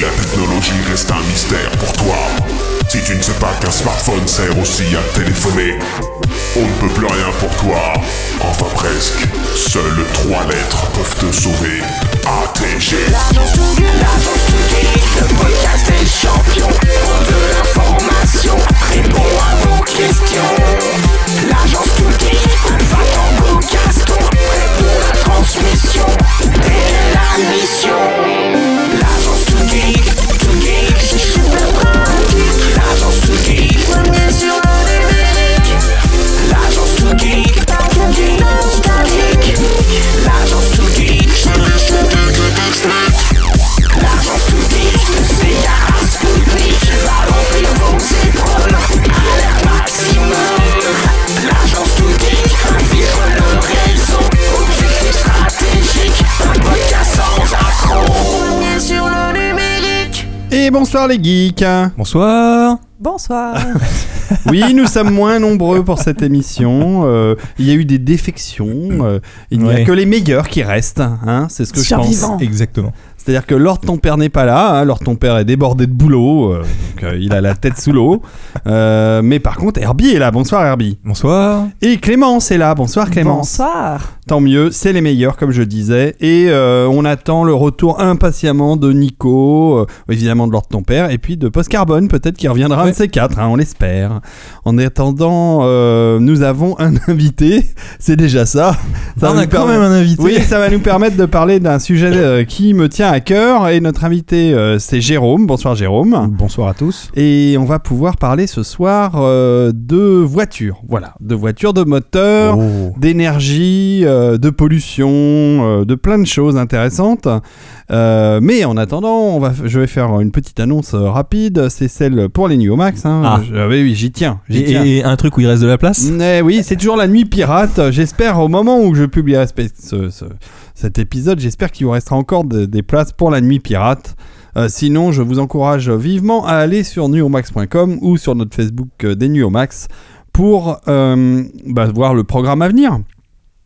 la technologie reste un mystère pour toi. Si tu ne sais pas qu'un smartphone sert aussi à téléphoner, on ne peut plus rien pour toi. Enfin presque. Seules trois lettres peuvent te sauver. ATG. L'agence tout le podcast des champions. Pour de répond à vos questions. L'agence tout geek, va Gaston, transmission et la mission. L'agence tout geek, tout geek, c'est super pratique. L'agence tout geek, premier sur le numérique. L'agence tout geek, tout geek. L'agence tout geek, Et bonsoir les geeks Bonsoir. Bonsoir. Oui, nous sommes moins nombreux pour cette émission. Euh, il y a eu des défections. euh, il n'y a que les meilleurs qui restent. Hein, c'est ce que je pense. Exactement. C'est-à-dire que Lord ton père n'est pas là. Hein, Lord ton père est débordé de boulot. euh, donc euh, il a la tête sous l'eau. Euh, mais par contre, Herbie est là. Bonsoir Herbie. Bonsoir. Et Clémence est là. Bonsoir Clémence. Bonsoir. Tant mieux, c'est les meilleurs comme je disais. Et euh, on attend le retour impatiemment de Nico, euh, évidemment de Lord ton père, et puis de Post Carbone, peut-être qu'il reviendra un de Ouais. ces quatre, hein, on l'espère. En attendant, euh, nous avons un invité, c'est déjà ça. Ça on va a nous quand permettre- même un invité. Oui, ça va nous permettre de parler d'un sujet euh, qui me tient à cœur. Et notre invité, euh, c'est Jérôme. Bonsoir Jérôme. Bonsoir à tous. Et on va pouvoir parler ce soir euh, de voitures. Voilà, de voitures, de moteurs Oh. d'énergie, euh, de pollution, euh, de plein de choses intéressantes. Euh, mais en attendant, on va, je vais faire une petite annonce euh, rapide. C'est celle pour les New Max. Hein. Ah. Je- oui, j'y tiens. Et, tiens. et un truc où il reste de la place? Oui, c'est toujours la nuit pirate. J'espère au moment où je publierai ce- ce- ce- cet épisode, j'espère qu'il vous restera encore de- des places pour la nuit pirate. Euh, sinon, je vous encourage vivement à aller sur nuomax.com ou sur notre Facebook euh, des Nuomax pour euh, bah, voir le programme à venir.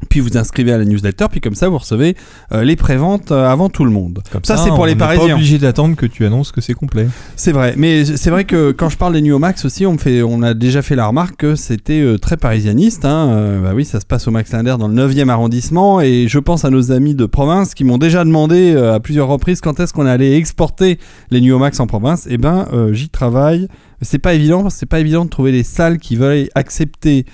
Puis vous inscrivez à la newsletter, puis comme ça vous recevez euh, les préventes euh, avant tout le monde. Comme Ça, c'est pour on les n'est pas Parisiens. obligé d'attendre que tu annonces que c'est complet. C'est vrai, mais c'est vrai que quand je parle des New Max aussi, on, me fait, on a déjà fait la remarque que c'était euh, très parisianiste. Hein. Euh, bah oui, ça se passe au Max Linder dans le 9e arrondissement et je pense à nos amis de province qui m'ont déjà demandé à plusieurs reprises quand est-ce qu'on allait exporter les New Max en province. Et ben, j'y travaille. C'est pas évident c'est pas évident de trouver des salles qui veulent accepter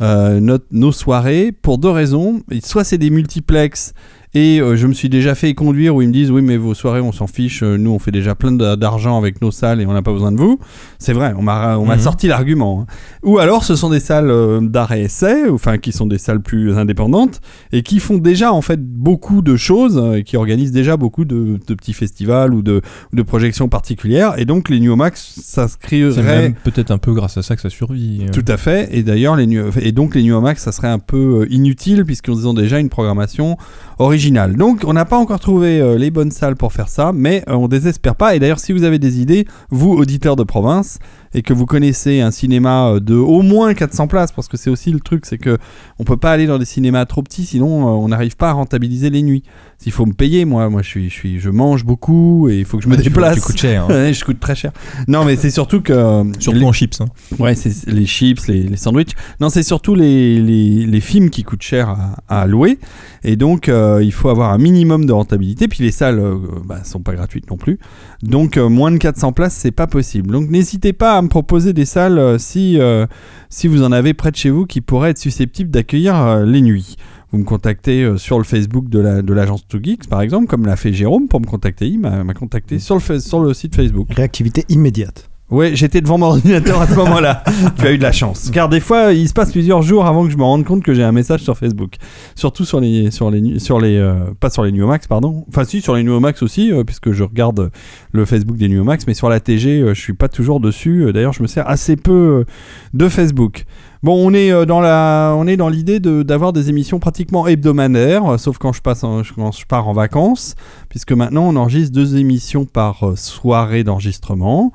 notre- nos soirées pour deux raisons. Soit c'est des multiplex et euh, je me suis déjà fait conduire où ils me disent oui mais vos soirées on s'en fiche, euh, nous on fait déjà plein d'argent avec nos salles et on n'a pas besoin de vous. C'est vrai, on m'a on m'a Mhm. sorti l'argument. hein. Ou alors ce sont des salles euh, d'art et essai, enfin qui sont des salles plus indépendantes et qui font déjà en fait beaucoup de choses et qui organisent déjà beaucoup de, de petits festivals ou de, de projections particulières. Et donc les New Max s'inscriraient peut-être un peu grâce à ça que ça survit. tout à fait. Et d'ailleurs, les New- et donc les New Max, ça serait un peu inutile puisqu'ils ont déjà une programmation originale. Donc, on n'a pas encore trouvé euh, les bonnes salles pour faire ça, mais euh, on désespère pas. Et d'ailleurs, si vous avez des idées, vous auditeurs de province, et que vous connaissez un cinéma euh, de au moins 400 places, parce que c'est aussi le truc, c'est que on peut pas aller dans des cinémas trop petits, sinon euh, on n'arrive pas à rentabiliser les nuits. S'il faut me payer, moi, moi, je suis, je suis, je mange beaucoup et il faut que je me déplace. Tu coûtes cher. hein. Je coûte très cher. Non, mais c'est surtout que euh, Surtout les- en chips. hein. Ouais, c'est les chips, les, les sandwichs. Non, c'est surtout les, les, les films qui coûtent cher à, à louer. Et donc, euh, il faut avoir un minimum de rentabilité. Puis les salles euh, bah, sont pas gratuites non plus. Donc, euh, moins de 400 places, c'est pas possible. Donc, n'hésitez pas à me proposer des salles euh, si, euh, si vous en avez près de chez vous qui pourraient être susceptibles d'accueillir euh, les nuits. Vous me contactez sur le Facebook de la- de l'agence 2Geeks, par exemple, comme l'a fait Jérôme pour me contacter. Il m'a m'a contacté sur le, sur le site Facebook. Réactivité immédiate. Ouais, j'étais devant mon ordinateur à ce moment-là. tu as eu de la chance. Car des fois, il se passe plusieurs jours avant que je me rende compte que j'ai un message sur Facebook. Surtout sur les, sur les, sur les, euh, pas sur les Nuomax, pardon. Enfin, si, sur les Nuomax aussi, euh, puisque je regarde le Facebook des Nuomax, mais sur la TG, euh, je suis pas toujours dessus. Euh, D'ailleurs, je me sers assez peu euh, de Facebook. Bon, on est euh, dans la, on est dans l'idée de- d'avoir des émissions pratiquement hebdomadaires, euh, sauf quand je passe, en- quand je pars en vacances, puisque maintenant on enregistre deux émissions par euh, soirée d'enregistrement.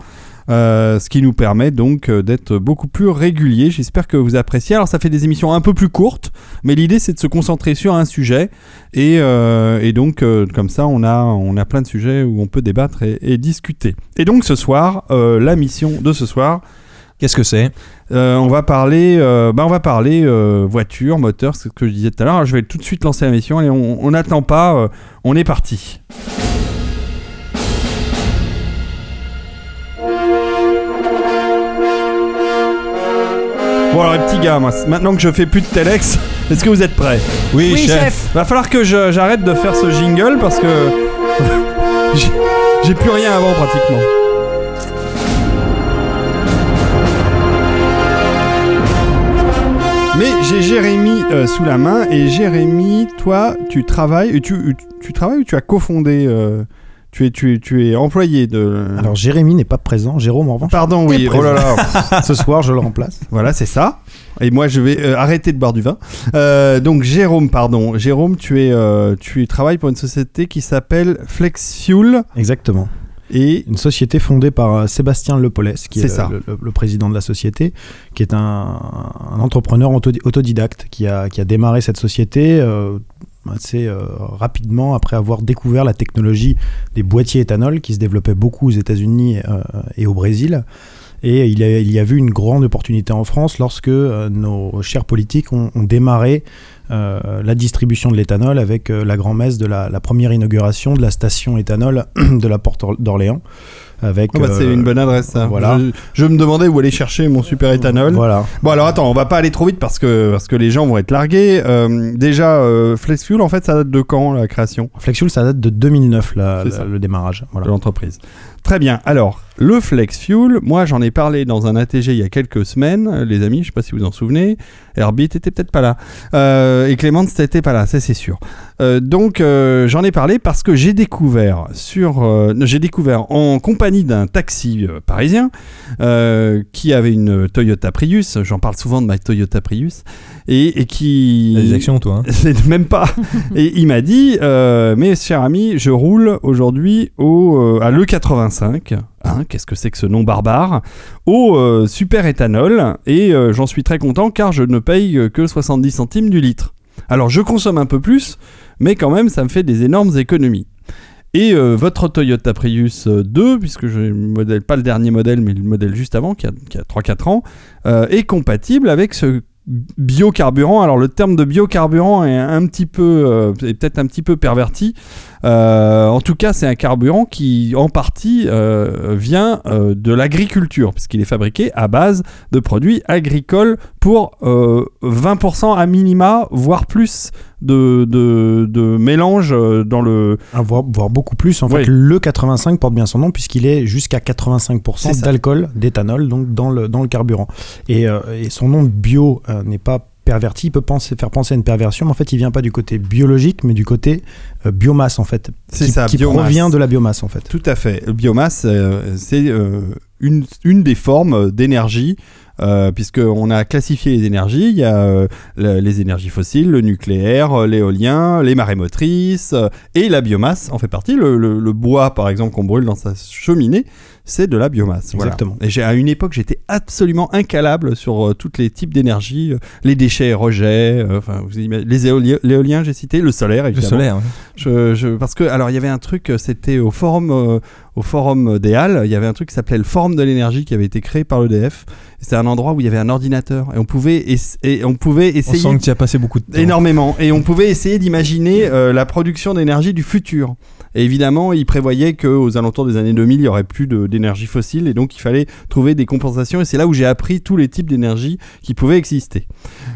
Euh, ce qui nous permet donc euh, d'être beaucoup plus réguliers. J'espère que vous appréciez. Alors ça fait des émissions un peu plus courtes, mais l'idée c'est de se concentrer sur un sujet et, euh, et donc euh, comme ça on a on a plein de sujets où on peut débattre et, et discuter. Et donc ce soir, la mission de ce soir, Qu'est-ce que c'est? euh, on va parler, euh, bah, on va parler euh, voiture, moteur, c'est ce que je disais tout à l'heure. Je vais tout de suite lancer la mission. Allez, on n'attend pas, on est parti. Bon alors les petits gars, moi, maintenant que je fais plus de telex, est-ce que vous êtes prêts? Oui, chef. Va falloir que je- j'arrête de faire ce jingle parce que j'ai- j'ai plus rien avant pratiquement. Mais j'ai Jérémy euh, sous la main et Jérémy, toi, tu travailles, tu, tu travailles ou tu as cofondé euh, tu, es, tu, es, tu es employé de. Alors Jérémy n'est pas présent, Jérôme en revanche. Pardon, oui. Oh là là. Ce soir, je le remplace. Voilà, c'est ça. Et moi, je vais euh, arrêter de boire du vin. Euh, donc, Jérôme, pardon. Jérôme, tu es, euh, tu travailles pour une société qui s'appelle FlexFuel. Exactement. Et Une société fondée par Sébastien Lepolès, qui est, le- président de la société, qui est un, un entrepreneur autodi- autodidacte qui a, qui a démarré cette société assez euh, rapidement après avoir découvert la technologie des boîtiers éthanol qui se développait beaucoup aux États-Unis euh, et au Brésil. Et il il y a vu une grande opportunité en France lorsque euh, nos chers politiques ont, démarré la distribution de l'éthanol avec euh, la grand-messe de la, la première inauguration de la station éthanol de la Porte d'Orléans. Avec, Oh, bah, c'est euh, une bonne adresse, ça. voilà. Je, je me demandais où aller chercher mon super éthanol. Voilà. Bon, alors attends, on va pas aller trop vite parce que, parce que les gens vont être largués. Euh, déjà, euh, FlexFuel, en fait, ça date de quand la création? FlexFuel, ça date de 2009, la- la- le démarrage. de l'entreprise Très bien. Alors, le Flex Fuel, moi j'en ai parlé dans un ATG il y a quelques semaines, euh, les amis, je sais pas si vous en souvenez. Herbie était peut-être pas là. Euh, et Clément n'était pas là, ça c'est sûr. Euh, donc euh, j'en ai parlé parce que j'ai découvert sur, euh, j'ai découvert en compagnie d'un taxi parisien qui avait une Toyota Prius. J'en parle souvent de ma Toyota Prius et, et qui des actions, toi. hein. même pas. Et il m'a dit, mes chers amis, je roule aujourd'hui au à l'E85. Hein, Qu'est-ce que c'est que ce nom barbare? Au super éthanol. Et j'en suis très content car je ne paye que 70 centimes du litre. Alors je consomme un peu plus, mais quand même ça me fait des énormes économies. Et euh, votre Toyota Prius euh, 2, puisque je le modèle, pas le dernier modèle, mais le modèle juste avant, qui a, qui a 3-4 ans, euh, est compatible avec ce biocarburant. Alors le terme de biocarburant est un petit peu, euh, est peut-être un petit peu perverti. Euh, en tout cas, c'est un carburant qui, en partie, euh, vient euh, de l'agriculture, puisqu'il est fabriqué à base de produits agricoles pour euh, 20% à minima, voire plus de, de, de mélange dans le. Ah, voire, voire beaucoup plus. En Oui. fait, le 85 porte bien son nom puisqu'il est jusqu'à C'est 85% ça. d'alcool, d'éthanol, donc dans le, dans le carburant. Et, et son nom de bio n'est pas perverti, il peut penser, faire penser à une perversion, mais en fait, il vient pas du côté biologique, mais du côté euh, biomasse, en fait. C'est ça, qui biomasse. provient de la biomasse, en fait. Tout à fait. Le biomasse, euh, c'est euh, une, une des formes d'énergie, euh, puisqu'on a classifié les énergies. Il y a euh, le- les énergies fossiles, le nucléaire, euh, l'éolien, les marées motrices, euh, et la biomasse en fait partie. Le, le- le bois, par exemple, qu'on brûle dans sa cheminée, c'est de la biomasse. Voilà. Exactement. Et j'ai, à une époque, j'étais absolument incalable sur euh, tous les types d'énergie, euh, les déchets et rejets, euh, enfin, vous imaginez- les éoliens, l'éolien, j'ai cité, le solaire, Le solaire. ouais. Je, je- parce que alors il y avait un truc, c'était au forum, au forum des Halles, il y avait un truc qui s'appelait le forum de l'énergie qui avait été créé par l'EDF. C'était un endroit où il y avait un ordinateur et on pouvait et on pouvait On essayer sent que tu as passé beaucoup de temps. énormément et on pouvait essayer d'imaginer euh, la production d'énergie du futur. Et évidemment, il prévoyait qu'aux alentours des années 2000, il y aurait plus d'énergie fossile et donc il fallait trouver des compensations. Et c'est là où j'ai appris tous les types d'énergie qui pouvaient exister.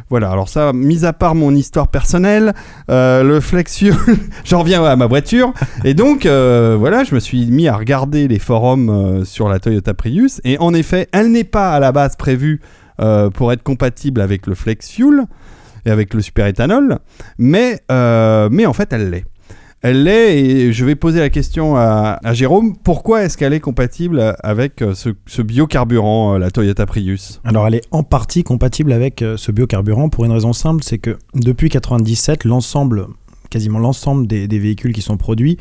Voilà. Alors ça, mis à part mon histoire personnelle, euh, le flex fuel, j'en reviens à ma voiture. Et donc, euh, voilà, je me suis mis à regarder les forums euh, sur la Toyota Prius. Et en effet, elle n'est pas à la base prévue euh, pour être compatible avec le flex fuel et avec le super éthanol, mais, mais en fait, elle l'est. Elle l'est et je vais poser la question à, Jérôme. Pourquoi est-ce qu'elle est compatible avec euh, ce, biocarburant, euh, la Toyota Prius? Alors elle est en partie compatible avec euh, ce biocarburant pour une raison simple, c'est que depuis 97, l'ensemble, quasiment l'ensemble des, véhicules qui sont produits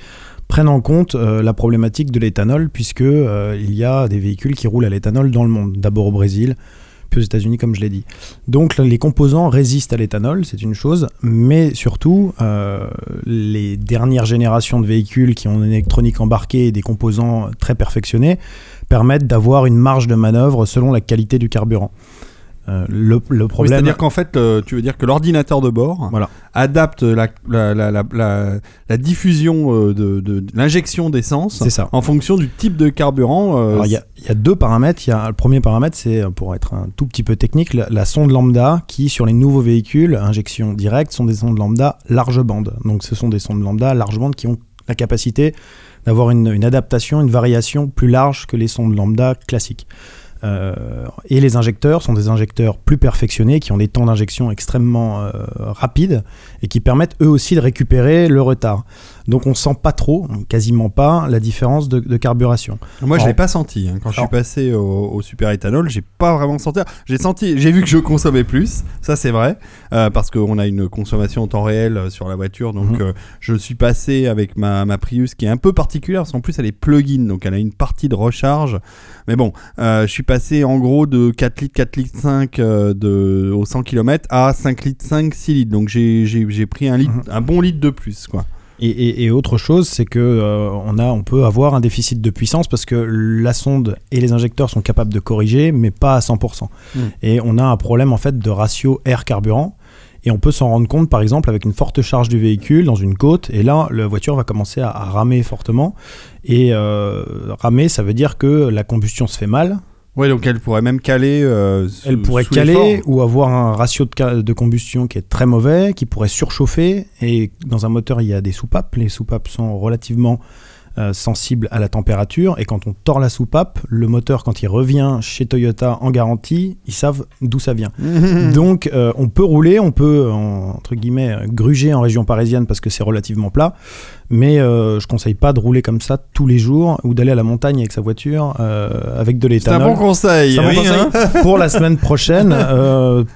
prennent en compte la problématique de l'éthanol, puisque il y a des véhicules qui roulent à l'éthanol dans le monde, d'abord au Brésil, puis aux États-Unis, comme je l'ai dit. Donc les composants résistent à l'éthanol, c'est une chose, mais surtout, euh, les dernières générations de véhicules qui ont une électronique embarquée et des composants très perfectionnés permettent d'avoir une marge de manœuvre selon la qualité du carburant. Euh, le, le Oui, problème, C'est-à-dire qu'en fait, euh, tu veux dire que l'ordinateur de bord Voilà. adapte la, la, la, la, la- la diffusion euh, de, de- de l'injection d'essence en fonction du type de carburant. euh, Alors, il y, a- il y a deux paramètres. Il y a, le premier paramètre, c'est, pour être un tout petit peu technique, la, la sonde lambda qui, sur les nouveaux véhicules, injection directe, sont des sondes lambda large bande. Donc, ce sont des sondes lambda large bande qui ont la capacité d'avoir une, une adaptation, une variation plus large que les sondes lambda classiques. Euh, et les injecteurs sont des injecteurs plus perfectionnés qui ont des temps d'injection extrêmement euh, rapides et qui permettent eux aussi de récupérer le retard. Donc on sent pas trop, quasiment pas, la différence de, de carburation. Moi, je l'ai pas senti. hein. Quand je suis passé au, au super éthanol, j'ai pas vraiment senti. J'ai senti, j'ai vu que je consommais plus. Ça, c'est vrai, euh, parce qu'on a une consommation en temps réel euh, sur la voiture. Donc, Mhm. euh, je suis passé avec ma, ma Prius, qui est un peu particulière, parce qu'en plus, elle est plug-in, donc elle a une partie de recharge. Mais bon, euh, je suis passé en gros de 4 litres, 4 litres 5 euh, de, au 100 km à 5 litres 5, 6 litres. Donc, j'ai pris un, litre, Mhm. un bon litre de plus, quoi. Et, et- et autre chose, c'est que euh, on, a, on peut avoir un déficit de puissance parce que la sonde et les injecteurs sont capables de corriger, mais pas à 100%. Mm. Et on a un problème en fait de ratio air-carburant. Et on peut s'en rendre compte, par exemple, avec une forte charge du véhicule dans une côte. Et là, la voiture va commencer à, à ramer fortement. Et euh, ramer, ça veut dire que la combustion se fait mal. Ouais, donc elle pourrait même caler. euh, sous- Elle pourrait caler ou avoir un ratio de combustion qui est très mauvais, qui pourrait surchauffer. Et dans un moteur, il y a des soupapes. Les soupapes sont relativement euh, sensibles à la température. Et quand on tord la soupape, le moteur, quand il revient chez Toyota en garantie, ils savent d'où ça vient. Donc, euh, on peut rouler, on peut, en- entre guillemets, gruger en région parisienne parce que c'est relativement plat. Mais euh, je conseille pas de rouler comme ça tous les jours ou d'aller à la montagne avec sa voiture euh, avec de C'est un l'éthanol. bon conseil. C'est un bon Oui, conseil. hein. pour la semaine prochaine,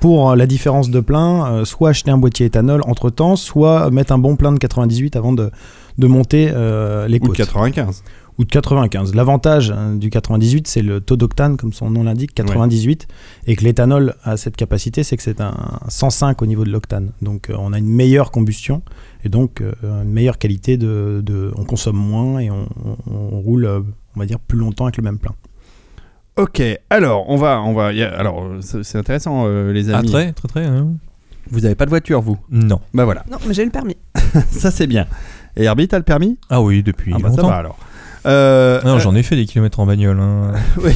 pour la différence de plein, soit acheter un boîtier éthanol entre temps, soit mettre un bon plein de 98 avant de, de monter euh, les Ou de côtes. 95. Ou de 95. L'avantage hein, du 98, c'est le taux d'octane, comme son nom l'indique, 98. Et que l'éthanol a cette capacité, c'est que c'est un 105 au niveau de l'octane. Donc euh, on a une meilleure combustion et donc euh, une meilleure qualité de, de- On consomme moins et on, on- on roule, euh, on va dire, plus longtemps avec le même plein. Ok, alors on va, on va. y a- alors euh, c'est intéressant, euh, les Ah, amis. très, très, très. hein. Vous avez pas de voiture, vous? Non. Bah voilà, Non, mais j'ai le permis. ça c'est bien. Et Herbie, t'as le permis? Ah oui, depuis Ah bah ça longtemps. va alors. Euh, non, euh, j'en ai fait des kilomètres en bagnole. hein. Oui.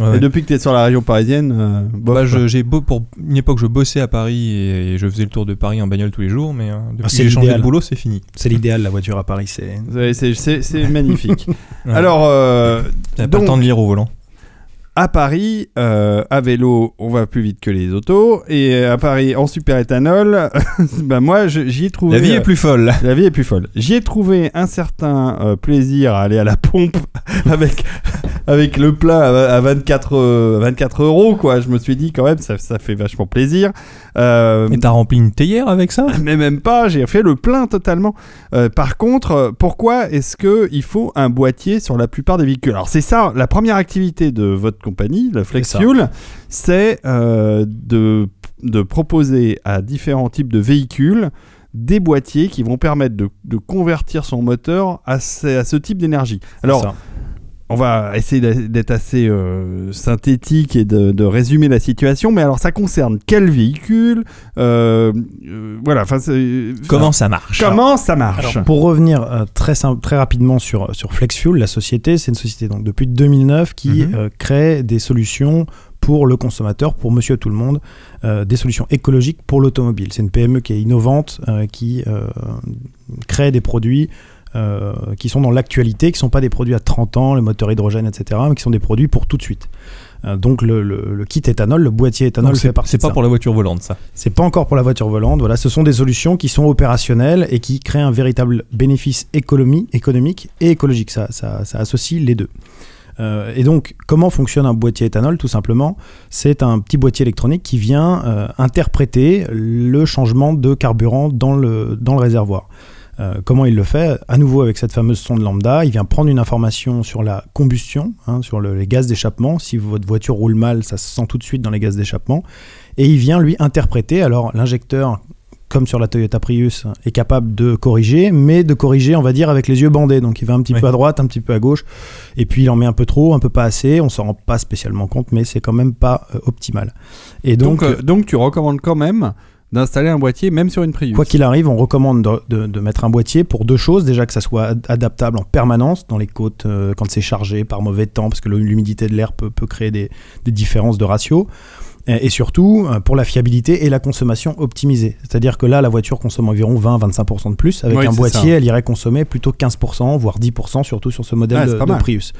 Ouais. Et depuis que t'es sur la région parisienne, euh, bof, Bah, je- j'ai beau, pour une époque, je bossais à Paris et, et je faisais le tour de Paris en bagnole tous les jours, mais euh, depuis Ah, que c'est j'ai changé de boulot, c'est fini. C'est l'idéal, la voiture à Paris. C'est C'est- c'est- magnifique. Ouais. Alors, euh, T'as pas donc- le temps de lire au volant. À Paris, euh, à vélo, on va plus vite que les autos. Et à Paris, en super éthanol, bah moi, j'y ai trouvé. La vie euh, est plus folle. La vie est plus folle. J'y ai trouvé un certain euh, plaisir à aller à la pompe avec, avec le plein à, à 24, euh, 24 euros, quoi. Je me suis dit, quand même, ça, ça fait vachement plaisir. Euh, Et t'as rempli une théière avec ça? Mais même pas, j'ai fait le plein totalement. Euh, par contre, euh, pourquoi est-ce que il faut un boîtier sur la plupart des véhicules? Alors c'est ça, la première activité de votre compagnie, la Flex. Fuel, c'est euh, de, de proposer à différents types de véhicules des boîtiers qui vont permettre de, de convertir son moteur à ce, à ce type d'énergie. Alors, ça. On va essayer d'être assez euh, synthétique et de, de résumer la situation, mais alors ça concerne quel véhicule euh, euh, Voilà, Comment ça marche? Comment ça marche? Alors, pour revenir euh, très, très rapidement sur, sur FlexFuel, la société, c'est une société donc, depuis 2009 qui Mhm. euh, crée des solutions pour le consommateur, pour monsieur tout le monde, euh, des solutions écologiques pour l'automobile. C'est une PME qui est innovante, euh, qui euh, crée des produits qui sont dans l'actualité, qui ne sont pas des produits à 30 ans, le moteur hydrogène, etc., mais qui sont des produits pour tout de suite. Euh, donc le, le- le kit éthanol, le boîtier éthanol fait C'est partie c'est pas ça. pour la voiture volante, ça. C'est pas encore pour la voiture volante. Voilà, ce sont des solutions qui sont opérationnelles et qui créent un véritable bénéfice économie, économique et écologique. Ça, ça, ça associe les deux. Euh, et donc, comment fonctionne un boîtier éthanol Tout simplement, c'est un petit boîtier électronique qui vient euh, interpréter le changement de carburant dans le, dans le réservoir. Euh, comment il le fait? À nouveau avec cette fameuse sonde lambda, il vient prendre une information sur la combustion, hein, sur le- les gaz d'échappement. Si votre voiture roule mal, ça se sent tout de suite dans les gaz d'échappement. Et il vient lui interpréter. Alors l'injecteur, comme sur la Toyota Prius, est capable de corriger, mais de corriger, on va dire, avec les yeux bandés. Donc il va un petit Oui. peu à droite, un petit peu à gauche, et puis il en met un peu trop, un peu pas assez. On s'en rend pas spécialement compte, mais c'est quand même pas euh, optimal. Et Donc, donc, euh, donc tu recommandes quand même d'installer un boîtier même sur une Prius. Quoi qu'il arrive, on recommande de, mettre un boîtier pour deux choses. Déjà que ça soit ad- adaptable en permanence dans les côtes euh, quand c'est chargé par mauvais temps, parce que l'humidité de l'air peut, créer des différences de ratio. Et, surtout euh, pour la fiabilité et la consommation optimisée. C'est-à-dire que là, la voiture consomme environ 20-25% de plus. Avec Oui, un boîtier, ça. elle irait consommer plutôt 15%, voire 10%, surtout sur ce modèle c'est de. Prius.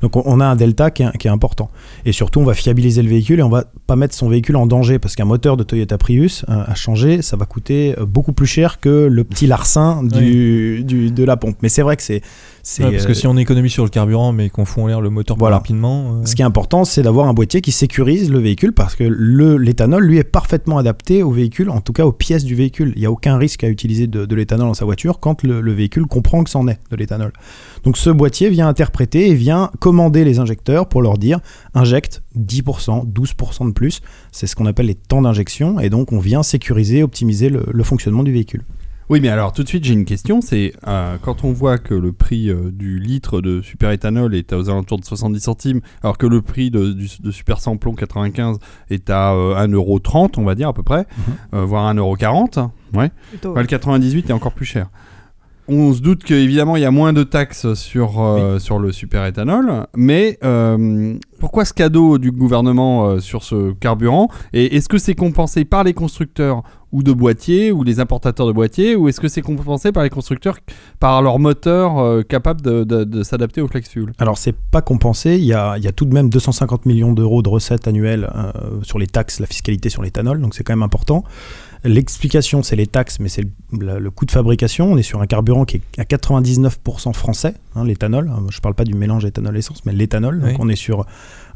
Donc on, a un delta qui est, qui est important. Et surtout, on va fiabiliser le véhicule et on va pas mettre son véhicule en danger parce qu'un moteur de Toyota Prius euh, à changer, ça va coûter euh, beaucoup plus cher que le petit larcin du, du- de la pompe. Mais c'est vrai que c'est. C'est, Ouais, parce que euh, si on économise sur le carburant mais qu'on fout en l'air le moteur plus Voilà. rapidement. euh, Ce qui est important, c'est d'avoir un boîtier qui sécurise le véhicule parce que le- l'éthanol, lui, est parfaitement adapté au véhicule, en tout cas aux pièces du véhicule. Il n'y a aucun risque à utiliser de, de l'éthanol dans sa voiture quand le, le véhicule comprend que c'en est de l'éthanol. Donc ce boîtier vient interpréter et vient commander les injecteurs pour leur dire injecte 10%, 12% de plus. C'est ce qu'on appelle les temps d'injection et donc on vient sécuriser, optimiser le, le fonctionnement du véhicule. Oui, mais alors tout de suite, j'ai une question. C'est euh, quand on voit que le prix euh, du litre de superéthanol est aux alentours de 70 centimes, alors que le prix de, du- de super samplon 95 est à euh, 1,30€, on va dire à peu près, euh, voire 1,40€. Ouais. Le 98 est encore plus cher. On se doute qu'évidemment, il y a moins de taxes sur, euh, sur le superéthanol, mais euh, pourquoi ce cadeau du gouvernement euh, sur ce carburant? Et est-ce que c'est compensé par les constructeurs ou de boîtiers, ou les importateurs de boîtiers, ou est-ce que c'est compensé par les constructeurs par leur moteur euh, capable de, s'adapter au flex fuel? Alors c'est pas compensé, il y a, il y a tout de même 250 millions d'euros de recettes annuelles euh, sur les taxes, la fiscalité sur l'éthanol, donc c'est quand même important. L'explication, c'est les taxes, mais c'est le, le- le coût de fabrication. On est sur un carburant qui est à 99% français, hein, l'éthanol. Je parle pas du mélange éthanol-essence, mais l'éthanol. Donc on est sur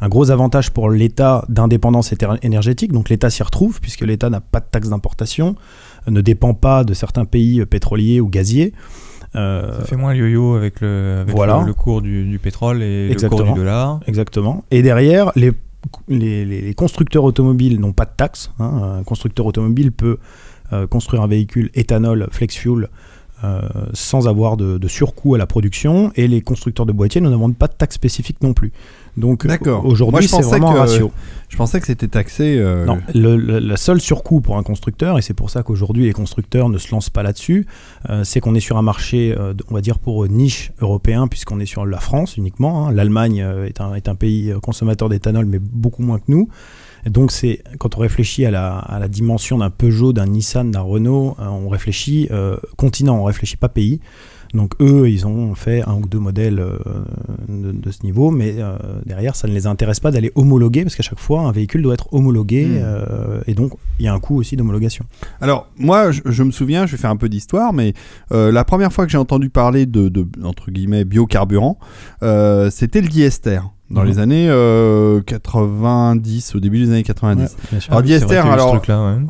un gros avantage pour l'État d'indépendance énergétique. Donc l'État s'y retrouve, puisque l'État n'a pas de taxe d'importation, euh, ne dépend pas de certains pays euh, pétroliers ou gaziers. Euh, Ça fait moins le yo-yo avec le, avec Voilà. le, le cours du, du pétrole et le Exactement. cours du dollar. Exactement. Et derrière, les, les, constructeurs automobiles n'ont pas de taxes. hein. Un constructeur automobile peut euh, construire un véhicule éthanol, flex fuel, euh, sans avoir de, de surcoût à la production. Et les constructeurs de boîtiers ne demandent pas de taxes spécifiques non plus. Donc. Moi, aujourd'hui, je c'est pensais vraiment un ratio. Je pensais que c'était taxé. euh, Non, le, le- la seule surcoût pour un constructeur, et c'est pour ça qu'aujourd'hui les constructeurs ne se lancent pas là-dessus, euh, c'est qu'on est sur un marché, euh, on va dire pour niche européen, puisqu'on est sur la France uniquement. hein. L'Allemagne euh, est, un, est un pays euh, consommateur d'éthanol, mais beaucoup moins que nous. Donc c'est quand on réfléchit à la, à la dimension d'un Peugeot, d'un Nissan, d'un Renault, euh, on réfléchit euh, continent, on réfléchit pas pays. Donc eux, ils ont fait un ou deux modèles euh, de, de ce niveau, mais euh, derrière, ça ne les intéresse pas d'aller homologuer, parce qu'à chaque fois, un véhicule doit être homologué, Hmm. euh, et donc il y a un coût aussi d'homologation. Alors, moi, je, je me souviens, je vais faire un peu d'histoire, mais euh, la première fois que j'ai entendu parler de, de, entre guillemets, biocarburant, c'était le diester, dans Mhm. les années euh, 90, au début des années 90. Ouais, bien sûr. Alors, oui, diester, alors, ouais.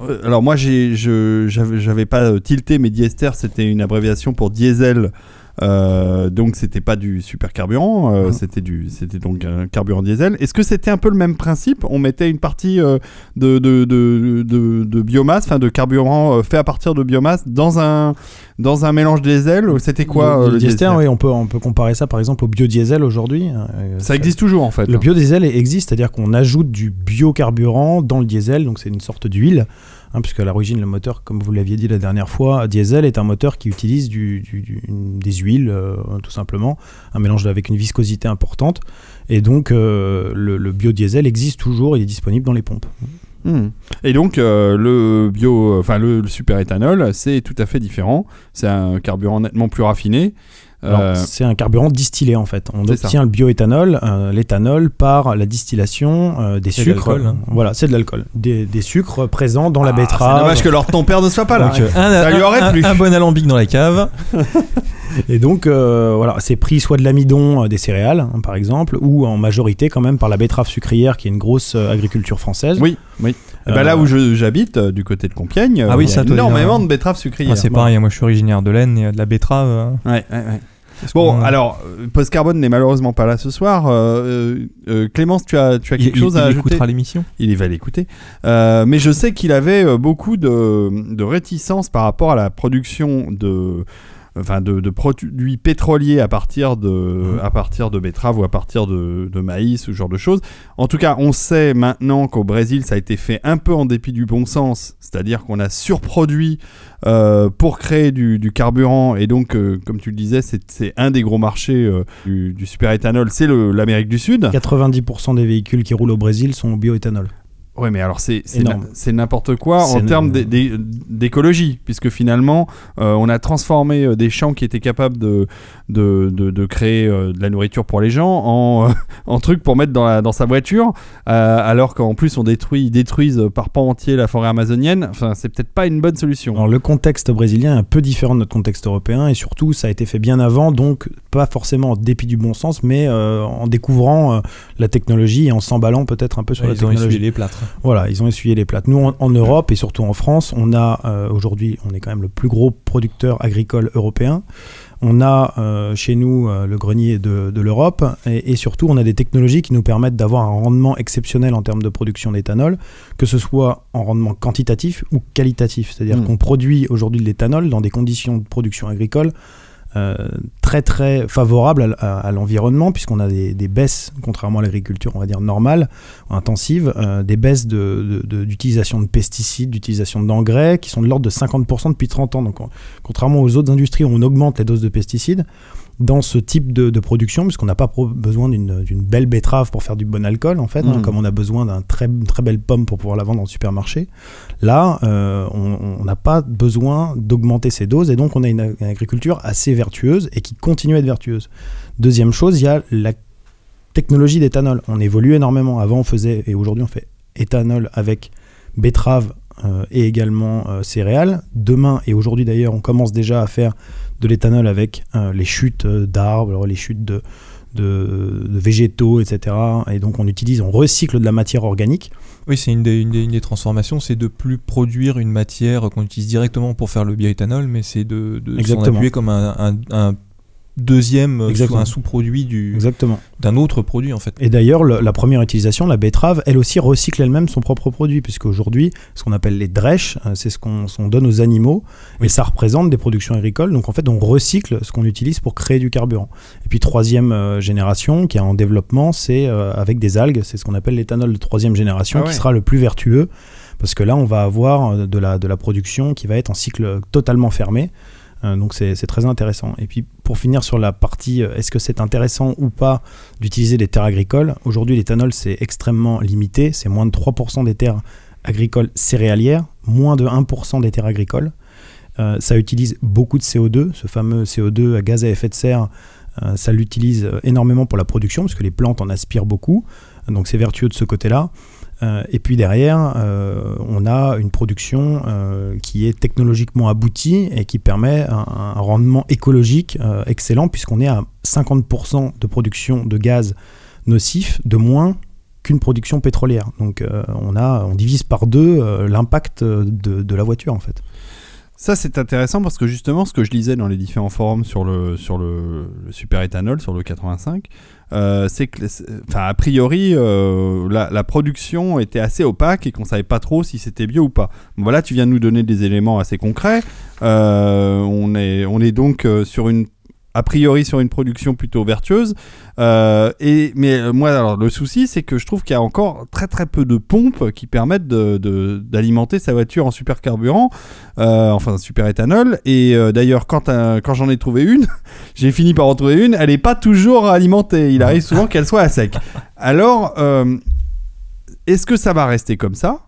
euh, alors moi, j'avais pas euh, tilté, mais diester, c'était une abréviation pour diesel. Euh, donc c'était pas du super carburant, euh, Mhm. c'était du, c'était donc un carburant diesel. Est-ce que c'était un peu le même principe? On mettait une partie euh, de, de, de, de, de biomasse, enfin de carburant fait à partir de biomasse dans un dans un mélange diesel? C'était quoi le, le le diester, diesel? oui, on peut, on peut comparer ça par exemple au biodiesel aujourd'hui. euh, Ça existe toujours en fait. Le biodiesel existe, c'est-à-dire qu'on ajoute du biocarburant dans le diesel, donc c'est une sorte d'huile, hein, puisque à l'origine le moteur, comme vous l'aviez dit la dernière fois, diesel est un moteur qui utilise des huiles, euh, tout simplement, un mélange avec une viscosité importante, et donc euh, le, biodiesel existe toujours, il est disponible dans les pompes. Hmm. Et donc euh, le bio, enfin le super éthanol, c'est tout à fait différent. C'est un carburant nettement plus raffiné. Euh, C'est un carburant distillé en fait. On ça. obtient le bioéthanol, euh, l'éthanol par la distillation euh, des C'est de sucres. l'alcool, hein. Voilà, c'est de l'alcool. Des, des sucres présents dans la ah, betterave. C'est dommage que leur ton père ne soit pas là. Donc, euh, un, Ça lui un- aurait un- plu. un bon alambic dans la cave. Et donc, euh, voilà, c'est pris soit de l'amidon euh, des céréales, hein, par exemple, ou en majorité quand même par la betterave sucrière, qui est une grosse euh, agriculture française. Oui, oui. Euh, là où je- j'habite, euh, du côté de Compiègne, Ah euh, oui, il y a ça, toi, énormément de betteraves sucrières. Ah, c'est Bon. pareil, moi je suis originaire de l'Aisne et de la betterave. euh, Ouais, ouais, ouais. Bon, alors, euh, Post Carbone n'est malheureusement pas là ce soir. Euh, euh, Clémence, tu as, tu as il, quelque il- chose il à ajouter? écoutera l'émission. Il va l'écouter. Euh, mais je sais qu'il avait euh, beaucoup de, de réticence par rapport à la production de, enfin de, de produits pétroliers à partir de, Mhm. à partir de betteraves ou à partir de, de maïs, ce genre de choses. En tout cas, on sait maintenant qu'au Brésil, ça a été fait un peu en dépit du bon sens, c'est-à-dire qu'on a surproduit euh, pour créer du, du carburant. Et donc, euh, comme tu le disais, c'est un des gros marchés euh, du, du superéthanol, c'est l'Amérique du Sud. 90% des véhicules qui roulent au Brésil sont au bioéthanol. Ouais, mais alors c'est n'importe quoi en termes d'écologie, puisque finalement, euh, on a transformé euh, des champs qui étaient capables de, de, de, de créer euh, de la nourriture pour les gens en, euh, en trucs pour mettre dans, la- dans sa voiture, euh, alors qu'en plus on détruit, ils détruisent par pan entier la forêt amazonienne. Enfin, c'est peut-être pas une bonne solution. Alors le contexte brésilien est un peu différent de notre contexte européen et surtout ça a été fait bien avant, donc pas forcément en dépit du bon sens, mais euh, en découvrant euh, la technologie et en s'emballant peut-être un peu sur Ouais, la ils ont technologie. essuyé les plâtres. Voilà, ils ont essuyé les plates. Nous, en, en Europe et surtout en France, on a euh, aujourd'hui, on est quand même le plus gros producteur agricole européen. On a euh, chez nous euh, le grenier de, de l'Europe et, et surtout, on a des technologies qui nous permettent d'avoir un rendement exceptionnel en termes de production d'éthanol, que ce soit en rendement quantitatif ou qualitatif. C'est-à-dire Mm. qu'on produit aujourd'hui de l'éthanol dans des conditions de production agricole très très favorables à, l'environnement puisqu'on a des, baisses, contrairement à l'agriculture on va dire normale, intensive, euh, des baisses de- de- de- d'utilisation de, pesticides, d'utilisation d'engrais qui sont de l'ordre de 50% depuis 30 ans. Donc on- contrairement aux autres industries où on augmente les doses de pesticides, dans ce type de, de production, puisqu'on n'a pas besoin d'une belle betterave pour faire du bon alcool, en fait, hein, Mhm. comme on a besoin d'un très, très belle pomme pour pouvoir la vendre le supermarché. Là, euh, on n'a pas besoin d'augmenter ces doses et donc on a une, une agriculture assez vertueuse et qui continue à être vertueuse. Deuxième chose, il y a la technologie d'éthanol. On évolue énormément. Avant, on faisait, et aujourd'hui, on fait éthanol avec betterave et également euh, céréales. Demain, et aujourd'hui d'ailleurs, on commence déjà à faire de l'éthanol avec euh, les chutes euh, d'arbres, les chutes de, de, de végétaux, etc. Et donc, on utilise, on recycle de la matière organique. Oui, c'est une des, une, des, une des transformations, c'est de plus produire une matière qu'on utilise directement pour faire le bioéthanol, mais c'est de, de s'en appuyer comme un, un- un deuxième, euh, Exactement. sous- un sous-produit du- Exactement. d'un autre produit en fait. Et d'ailleurs, le- la première utilisation, la betterave, elle aussi recycle elle-même son propre produit, puisqu'aujourd'hui, ce qu'on appelle les drèches, euh, c'est ce qu'on ce qu'on donne aux animaux, Oui. et ça représente des productions agricoles. Donc en fait, on recycle ce qu'on utilise pour créer du carburant. Et puis troisième euh, génération, qui est en développement, c'est euh, avec des algues, c'est ce qu'on appelle l'éthanol de troisième génération, Ah ouais. qui sera le plus vertueux, parce que là, on va avoir de la, de la production qui va être en cycle totalement fermé. Euh, donc c'est très intéressant. Et puis pour finir sur la partie, euh, est-ce que c'est intéressant ou pas d'utiliser des terres agricoles? Aujourd'hui l'éthanol c'est extrêmement limité, c'est moins de 3% des terres agricoles céréalières, moins de 1% des terres agricoles. Euh, ça utilise beaucoup de CO2, ce fameux CO2 à gaz à effet de serre, ça l'utilise énormément pour la production parce que les plantes en aspirent beaucoup, donc c'est vertueux de ce côté-là. Euh, et puis derrière, euh, on a une production euh, qui est technologiquement aboutie et qui permet un, rendement écologique excellent puisqu'on est à 50% de production de gaz nocif de moins qu'une production pétrolière. Donc on, a, on divise par deux l'impact de, la voiture en fait. Ça, c'est intéressant parce que justement, ce que je lisais dans les différents forums sur le, sur le super éthanol, sur le 85, euh, c'est que, enfin, a priori, euh, la, production était assez opaque et qu'on savait pas trop si c'était bio ou pas. Voilà, tu viens de nous donner des éléments assez concrets. Euh, on, est, on est donc sur une a priori sur une production plutôt vertueuse. Euh, et, mais euh, moi, alors, le souci, c'est que je trouve qu'il y a encore très très peu de pompes qui permettent d'alimenter sa voiture en supercarburant, euh, enfin super éthanol. Et d'ailleurs, quand, quand j'en ai trouvé une, j'ai fini par en trouver une, elle n'est pas toujours alimentée. Il arrive souvent qu'elle soit à sec. Alors, est-ce que ça va rester comme ça?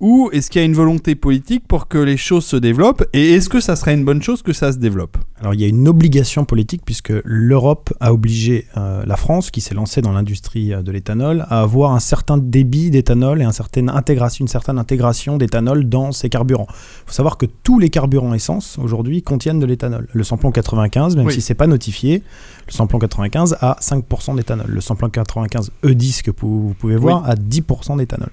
Ou est-ce qu'il y a une volonté politique pour que les choses se développent Et est-ce que ça serait une bonne chose que ça se développe? Alors il y a une obligation politique puisque l'Europe a obligé euh, la France, qui s'est lancée dans l'industrie euh, de l'éthanol, à avoir un certain débit d'éthanol et un certain intégration, une certaine intégration d'éthanol dans ses carburants. Il faut savoir que tous les carburants essence aujourd'hui contiennent de l'éthanol. Le samplon 95, même Oui. si c'est pas notifié, le samplon 95 a 5% d'éthanol. Le samplon 95 E10 que vous vous pouvez voir a 10% d'éthanol.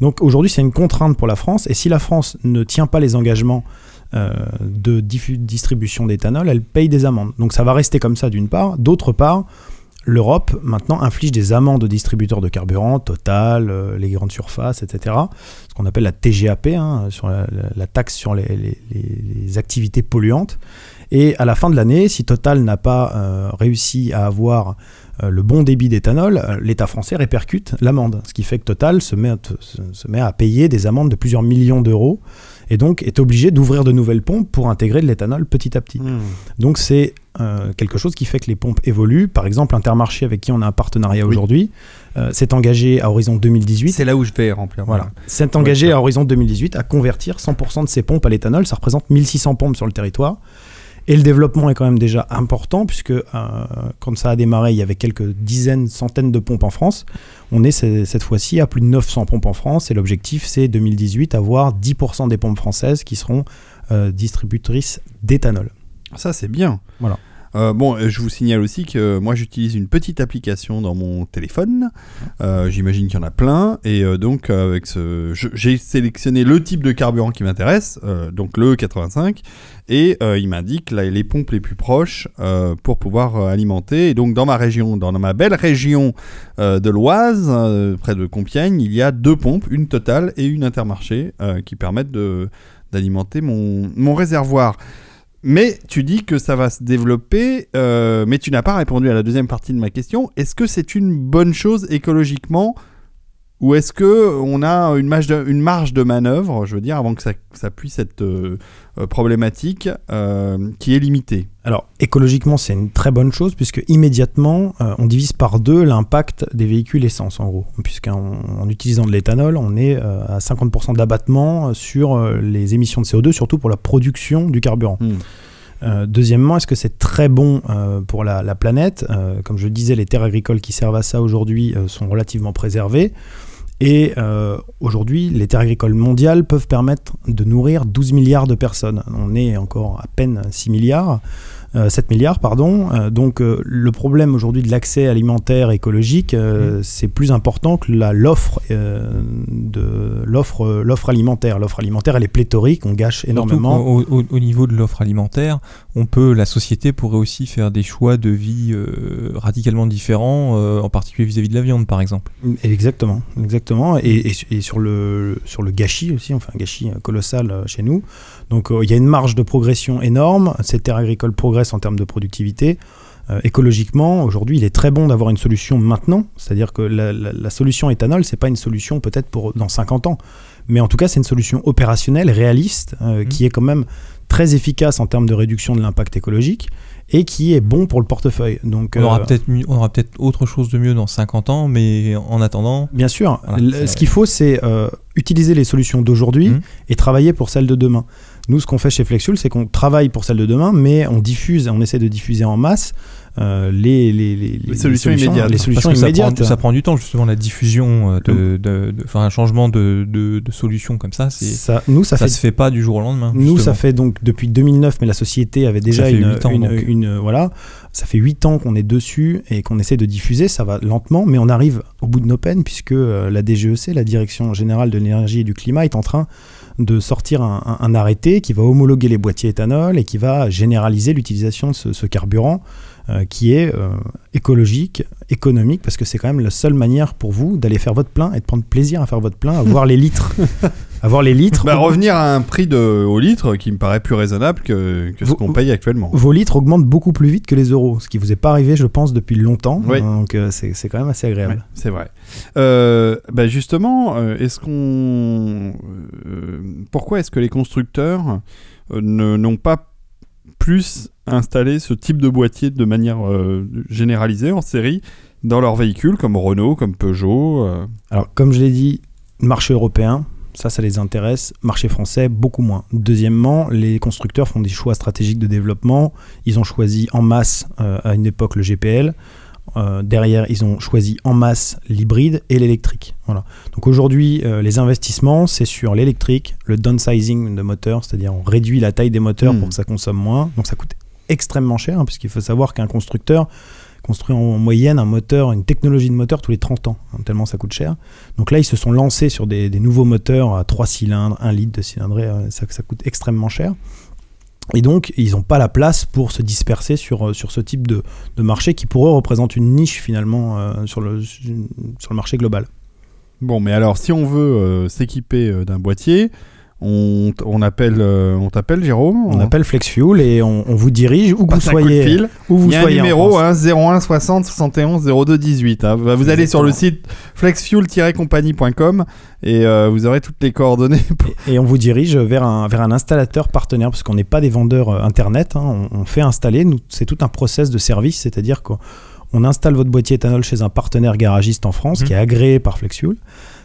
Donc aujourd'hui c'est une contrainte pour la France et si la France ne tient pas les engagements euh, de distribution d'éthanol, elle paye des amendes. Donc ça va rester comme ça d'une part. D'autre part, l'Europe maintenant inflige des amendes aux distributeurs de carburant, Total, euh, les grandes surfaces, etc. Ce qu'on appelle la TGAP, hein, sur la, taxe sur les, activités polluantes. Et à la fin de l'année, si Total n'a pas euh, réussi à avoir le bon débit d'éthanol, euh, l'État français répercute l'amende. Ce qui fait que Total se met, à, se, se met à payer des amendes de plusieurs millions d'euros et donc est obligé d'ouvrir de nouvelles pompes pour intégrer de l'éthanol petit à petit. Donc c'est euh, quelque chose qui fait que les pompes évoluent. Par exemple, Intermarché, avec qui on a un partenariat Oui. aujourd'hui, euh, s'est engagé à horizon 2018. C'est là où je vais remplir. Voilà. S'est engagé à horizon 2018 à convertir 100% de ses pompes à l'éthanol. Ça représente 1600 pompes sur le territoire. Et le développement est quand même déjà important, puisque euh, quand ça a démarré, il y avait quelques dizaines, centaines de pompes en France. On est ce- cette fois-ci à plus de 900 pompes en France, et l'objectif, c'est 2018, avoir 10% des pompes françaises qui seront euh, distributrices d'éthanol. Ça, c'est bien. Voilà. Euh, bon, euh, je vous signale aussi que moi j'utilise une petite application dans mon téléphone. Euh, J'imagine qu'il y en a plein. Et donc, avec ce, j'ai sélectionné le type de carburant qui m'intéresse, donc le 85. Et il m'indique les pompes les plus proches pour pouvoir alimenter. Et donc, dans ma région, dans ma belle région de l'Oise, près de Compiègne, il y a deux pompes, une totale et une intermarché, qui permettent d'alimenter mon réservoir. Mais tu dis que ça va se développer, euh, mais tu n'as pas répondu à la deuxième partie de ma question. Est-ce que c'est une bonne chose écologiquement ou est-ce que on a une marge de, une marge de manœuvre, je veux dire, avant que ça, puisse être euh, euh, problématique, euh, qui est limitée? Alors, écologiquement, c'est une très bonne chose, puisque immédiatement, euh, on divise par deux l'impact des véhicules essence, en gros. Puisqu'en en utilisant de l'éthanol, on est à 50% d'abattement sur les émissions de CO2, surtout pour la production du carburant. Hmm. Euh, deuxièmement, est-ce que c'est très bon euh, pour la, la planète? Euh, Comme je le disais, les terres agricoles qui servent à ça aujourd'hui sont relativement préservées. Et euh, aujourd'hui, les terres agricoles mondiales peuvent permettre de nourrir 12 milliards de personnes. On est encore à peine 6 milliards. Euh, 7 milliards, pardon. Euh, donc euh, le problème aujourd'hui de l'accès alimentaire écologique, euh, c'est plus important que l'offre euh, de l'offre euh, l'offre alimentaire. L'offre alimentaire, elle est pléthorique, on gâche énormément. au, au niveau de l'offre alimentaire, on peut, la société pourrait aussi faire des choix de vie euh, radicalement différents, euh, en particulier vis-à-vis de la viande, par exemple. Exactement, exactement. Et, et su- et sur, le, sur le gâchis aussi, on fait un gâchis euh, colossal euh, chez nous. Donc euh, il y a une marge de progression énorme. Ces terres agricoles progressent en termes de productivité. Euh, écologiquement, aujourd'hui, il est très bon d'avoir une solution maintenant. C'est-à-dire que la, la- la solution éthanol, c'est pas une solution peut-être pour dans 50 ans. Mais en tout cas, c'est une solution opérationnelle, réaliste, euh, Mhm. qui est quand même très efficace en termes de réduction de l'impact écologique et qui est bon pour le portefeuille. Donc, On aura euh, peut-être mieux- on aura peut-être autre chose de mieux dans 50 ans, mais en attendant, Bien sûr. Voilà, ce qu'il faut, c'est euh, utiliser les solutions d'aujourd'hui Mhm. et travailler pour celles de demain. Nous, ce qu'on fait chez Flexfuel, c'est qu'on travaille pour celles de demain, mais on diffuse, on essaie de diffuser en masse euh, les, les, les, les solutions immédiates. Les parce solutions ça prend, ça prend du temps, justement, la diffusion, euh, de, de- un changement de, de, de solution comme ça, c'est, Ça- nous, ça, ça, fait se fait pas du jour au lendemain. Nous, ça fait donc depuis 2009, mais la société avait déjà ans, une- voilà, ça fait 8 ans qu'on est dessus et qu'on essaie de diffuser. Ça va lentement, mais on arrive au bout de nos peines puisque euh, la DGEC, la Direction générale de l'énergie et du climat, est en train de sortir un, arrêté qui va homologuer les boîtiers éthanol et qui va généraliser l'utilisation de ce carburant euh, qui est euh, écologique, économique, parce que c'est quand même la seule manière pour vous d'aller faire votre plein et de prendre plaisir à faire votre plein, à voir les litres. à voir les litres. Bah, revenir à un prix de, au litre qui me paraît plus raisonnable que, que ce qu'on paye actuellement. vos litres augmentent beaucoup plus vite que les euros, ce qui vous est pas arrivé, je pense, depuis longtemps. Oui. Donc euh, c'est c'est quand même assez Ouais, agréable. c'est vrai. Euh, bah justement, euh, est-ce qu'on, euh, pourquoi est-ce que les constructeurs euh, ne- n'ont pas plus installé ce type de boîtier de manière euh, généralisée en série dans leurs véhicules, comme Renault, comme Peugeot euh, Alors comme je l'ai dit, marché européen, Ça, ça les intéresse. Marché français, beaucoup moins. Deuxièmement, les constructeurs font des choix stratégiques de développement. Ils ont choisi en masse euh, à une époque le GPL. Euh, derrière, ils ont choisi en masse l'hybride et l'électrique. Voilà. Donc aujourd'hui, euh, les investissements, c'est sur l'électrique, le downsizing de moteurs, c'est-à-dire on réduit la taille des moteurs Hmm. pour que ça consomme moins. Donc ça coûte extrêmement cher, hein, puisqu'il faut savoir qu'un constructeur construit en moyenne un moteur, une technologie de moteur tous les 30 ans, hein, tellement ça coûte cher. Donc là, ils se sont lancés sur des, nouveaux moteurs à 3 cylindres, 1 litre de cylindrée, euh, ça, coûte extrêmement cher. Et donc, ils n'ont pas la place pour se disperser sur, euh, sur ce type de, marché qui, pour eux, représente une niche finalement euh, sur, le, sur le marché global. Bon, mais alors, si on veut s'équiper d'un boîtier, on, t- on appelle, euh, on t'appelle Jérôme On appelle FlexFuel et on, on vous dirige où que vous soyez. fil. Où vous Il y a un numéro hein, 01 60 71 02 18. hein. Bah, Vous allez sur le site flexfuel-compagnie.com et euh, vous aurez toutes les coordonnées. Et on vous dirige vers un, vers un installateur partenaire, parce qu'on n'est pas des vendeurs euh, Internet. hein. on, on fait installer, c'est tout un process de service, c'est-à-dire qu'on on installe votre boîtier éthanol chez un partenaire garagiste en France Mhm. qui est agréé par FlexFuel.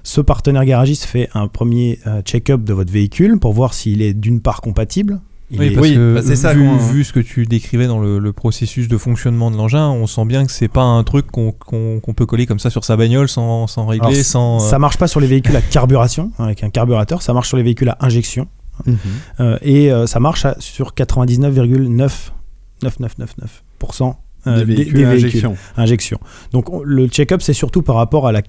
Ce partenaire garagiste fait un premier euh, check-up de votre véhicule pour voir s'il est d'une part compatible. Il Oui, est- parce Oui, que bah, c'est ça vu, ce que tu décrivais dans le, le processus de fonctionnement de l'engin, on sent bien que c'est pas un truc qu'on qu'on- qu'on peut coller comme ça sur sa bagnole sans, sans régler, Alors, sans. euh, Ça marche pas sur les véhicules à carburation, hein, avec un carburateur, ça marche sur les véhicules à injection. Euh, et euh, ça marche à- sur 99,9999% euh, des véhicules à injection. injection. Donc on- le check-up, c'est surtout par rapport à la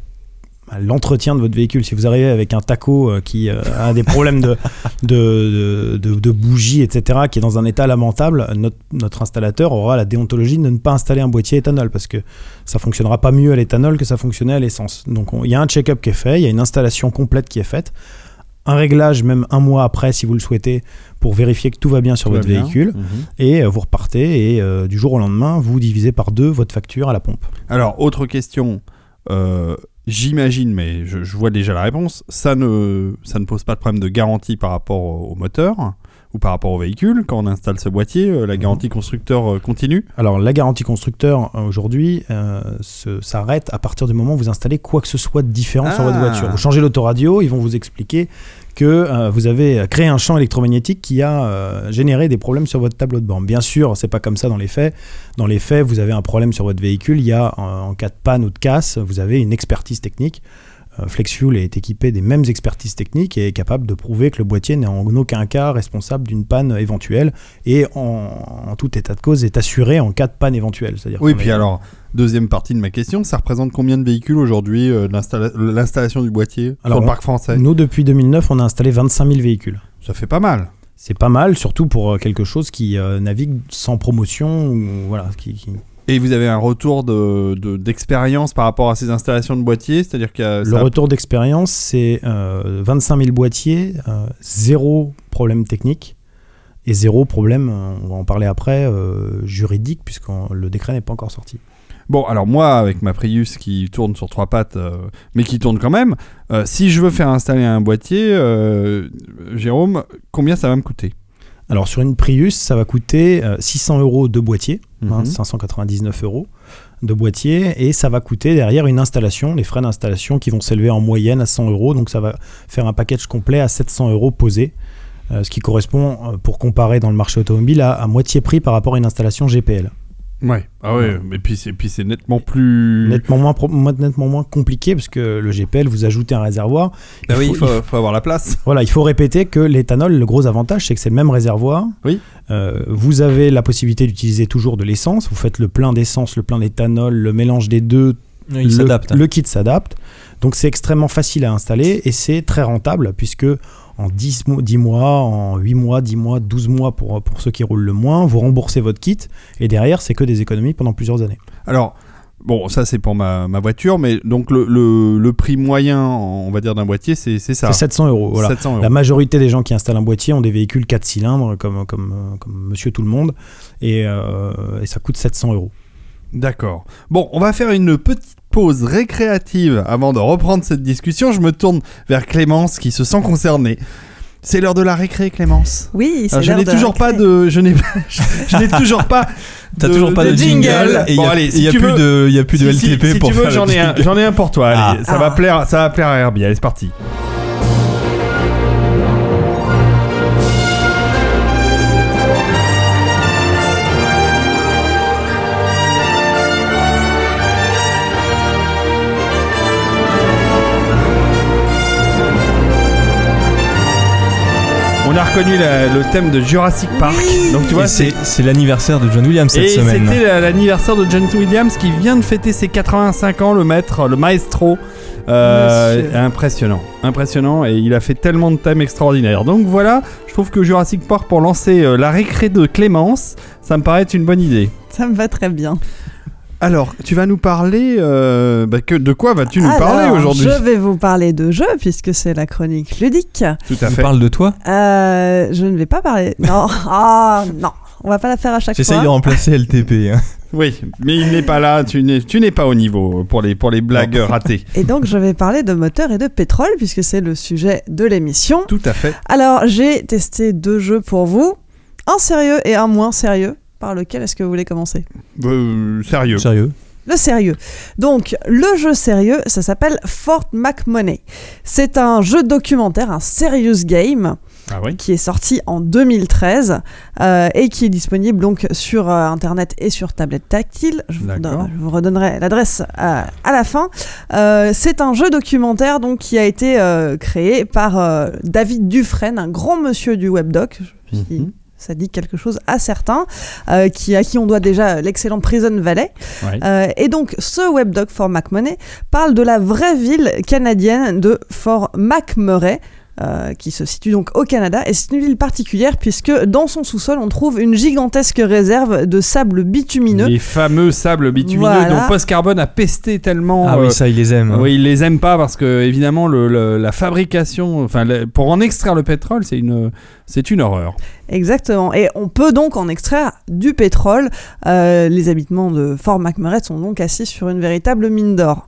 l'entretien de votre véhicule. Si vous arrivez avec un taco euh, qui euh, a des problèmes de, de, de, bougies, etc., qui est dans un état lamentable, notre, notre installateur aura la déontologie de ne pas installer un boîtier éthanol parce que ça fonctionnera pas mieux à l'éthanol que ça fonctionnait à l'essence. Donc on- il y a un check-up qui est fait, il y a une installation complète qui est faite, un réglage même un mois après si vous le souhaitez pour vérifier que tout va bien sur Tout votre véhicule Mhm. et euh, vous repartez et euh, du jour au lendemain vous divisez par deux votre facture à la pompe. Alors, autre question. Euh, J'imagine, mais je, je vois déjà la réponse, ça ne, ça ne pose pas de problème de garantie par rapport au, au moteur ou par rapport au véhicule. Quand on installe ce boîtier, euh, la garantie constructeur euh, continue. Alors la garantie constructeur euh, aujourd'hui euh, s'arrête à partir du moment où vous installez quoi que ce soit de différent sur votre Ah. voiture. Vous changez l'autoradio, ils vont vous expliquer que euh, vous avez créé un champ électromagnétique qui a euh, généré des problèmes sur votre tableau de bord. Bien sûr, c'est pas comme ça dans les faits. Dans les faits, vous avez un problème sur votre véhicule, il y a en, en cas de panne ou de casse, vous avez une expertise technique. Euh, FlexFuel est équipé des mêmes expertises techniques et est capable de prouver que le boîtier n'est en aucun cas responsable d'une panne éventuelle et en, en tout état de cause est assuré en cas de panne éventuelle. C'est-à-dire Oui, puis est- alors, deuxième partie de ma question, ça représente combien de véhicules aujourd'hui, euh, l'installa- l'installation du boîtier Alors, sur le parc français? Nous, depuis 2009, on a installé 25 000 véhicules. Ça fait pas mal. C'est pas mal, surtout pour euh, quelque chose qui euh, navigue sans promotion. Ou, voilà, qui, qui- Et vous avez un retour de- de- d'expérience par rapport à ces installations de boîtiers? C'est-à-dire qu'il y a. Le ça- retour d'expérience, c'est euh, 25 000 boîtiers, euh, zéro problème technique et zéro problème, on va en parler après, euh, juridique, puisque le décret n'est pas encore sorti. Bon, alors moi, avec ma Prius qui tourne sur trois pattes, euh, mais qui tourne quand même, euh, si je veux faire installer un boîtier, euh, Jérôme, combien ça va me coûter? Alors sur une Prius, ça va coûter euh, 600 euros de boîtier, hein, Mhm. 599 euros de boîtier, et ça va coûter derrière une installation, les frais d'installation qui vont s'élever en moyenne à 100 euros, donc ça va faire un package complet à 700 euros posé, ce qui correspond, pour comparer dans le marché automobile, à, à moitié prix par rapport à une installation GPL. Ouais. Ah ouais, mais puis c'est puis c'est nettement plus. Nettement moins, pro- nettement moins compliqué, parce que le GPL, vous ajoutez un réservoir. Ah oui, il il faut, faut avoir la place. Voilà, il faut répéter que l'éthanol, le gros avantage, c'est que c'est le même réservoir. Oui. Euh, vous avez la possibilité d'utiliser toujours de l'essence. Vous faites le plein d'essence, le plein d'éthanol, le mélange des deux. il le, s'adapte. Le kit s'adapte. Donc c'est extrêmement facile à installer et c'est très rentable puisque en 10, mo- 10 mois, en 8 mois, 10 mois, 12 mois pour, pour ceux qui roulent le moins, vous remboursez votre kit et derrière c'est que des économies pendant plusieurs années. Alors, bon, ça c'est pour ma, ma voiture, mais donc le, le, le prix moyen, on va dire, d'un boîtier, c'est ça. C'est 700 euros. Voilà. 700 euros. La majorité des gens qui installent un boîtier ont des véhicules 4 cylindres comme, comme, euh, comme monsieur tout le monde et, euh, et ça coûte 700 euros. D'accord. Bon, on va faire une petite pause récréative avant de reprendre cette discussion. Je me tourne vers Clémence qui se sent concernée. C'est l'heure de la récré, Clémence. Oui, c'est Alors, je l'heure n'ai de toujours pas de, je n'ai, je, je n'ai toujours pas. T'as toujours pas de, jingle, et il Bon, y a, allez, et si y a plus de, y a plus de si, si- LTP si pour tu veux, j'en ai un, j'en ai un pour toi. Allez, Ah. ça va Ah. plaire, ça va plaire à Herbie. Allez, c'est parti. Reconnu la- le thème de Jurassic Park. Donc tu vois, Et c'est c'est c'est l'anniversaire de John Williams cette et semaine. c'était la- l'anniversaire de John Williams qui vient de fêter ses 85 ans, le maître, le maestro. Euh, Monsieur. impressionnant, impressionnant, et il a fait tellement de thèmes extraordinaires. Donc voilà, je trouve que Jurassic Park pour lancer euh, la récré de Clémence, ça me paraît être une bonne idée. Ça me va très bien. Alors, tu vas nous parler euh, bah, que de quoi vas-tu nous parler aujourd'hui Je vais vous parler de jeux puisque c'est la chronique ludique. Tout à fait. parle de toi? Euh, je ne vais pas parler. Non, ah non, on va pas la faire à chaque J'essaye fois. de remplacer LTP. hein. Oui, mais il n'est pas là, tu n'es, tu n'es pas au niveau pour les, pour les blagues ratées. Et donc je vais parler de moteur et de pétrole puisque c'est le sujet de l'émission. Tout à fait. Alors j'ai testé deux jeux pour vous, un sérieux et un moins sérieux. Par lequel est-ce que vous voulez commencer Euh, sérieux. Sérieux Le sérieux. Donc, le jeu sérieux, ça s'appelle Fort McMoney. C'est un jeu documentaire, un serious game, Ah oui qui est sorti en 2013 euh, et qui est disponible donc sur euh, Internet et sur tablette tactile. Je vous, D'accord. don- je vous redonnerai l'adresse euh, à la fin. Euh, c'est un jeu documentaire donc qui a été euh, créé par euh, David Dufresne, un grand monsieur du webdoc. Mhm. Ça dit quelque chose à certains, euh, qui, à qui on doit déjà l'excellent Prison Valley. Ouais. Euh, et donc, ce webdoc Fort McMoney parle de la vraie ville canadienne de Fort McMurray. Euh, qui se situe donc au Canada et c'est une ville particulière puisque dans son sous-sol on trouve une gigantesque réserve de sable bitumineux. Les fameux sables bitumineux Voilà. dont Post Carbone a pesté tellement. Ah euh, oui, ça, il les aime. hein. oui, ils les aiment pas parce que évidemment le, le- la fabrication, enfin le- pour en extraire le pétrole, c'est une c'est une horreur. Exactement. Et on peut donc en extraire du pétrole. Euh, les habitements de Fort McMurray sont donc assis sur une véritable mine d'or.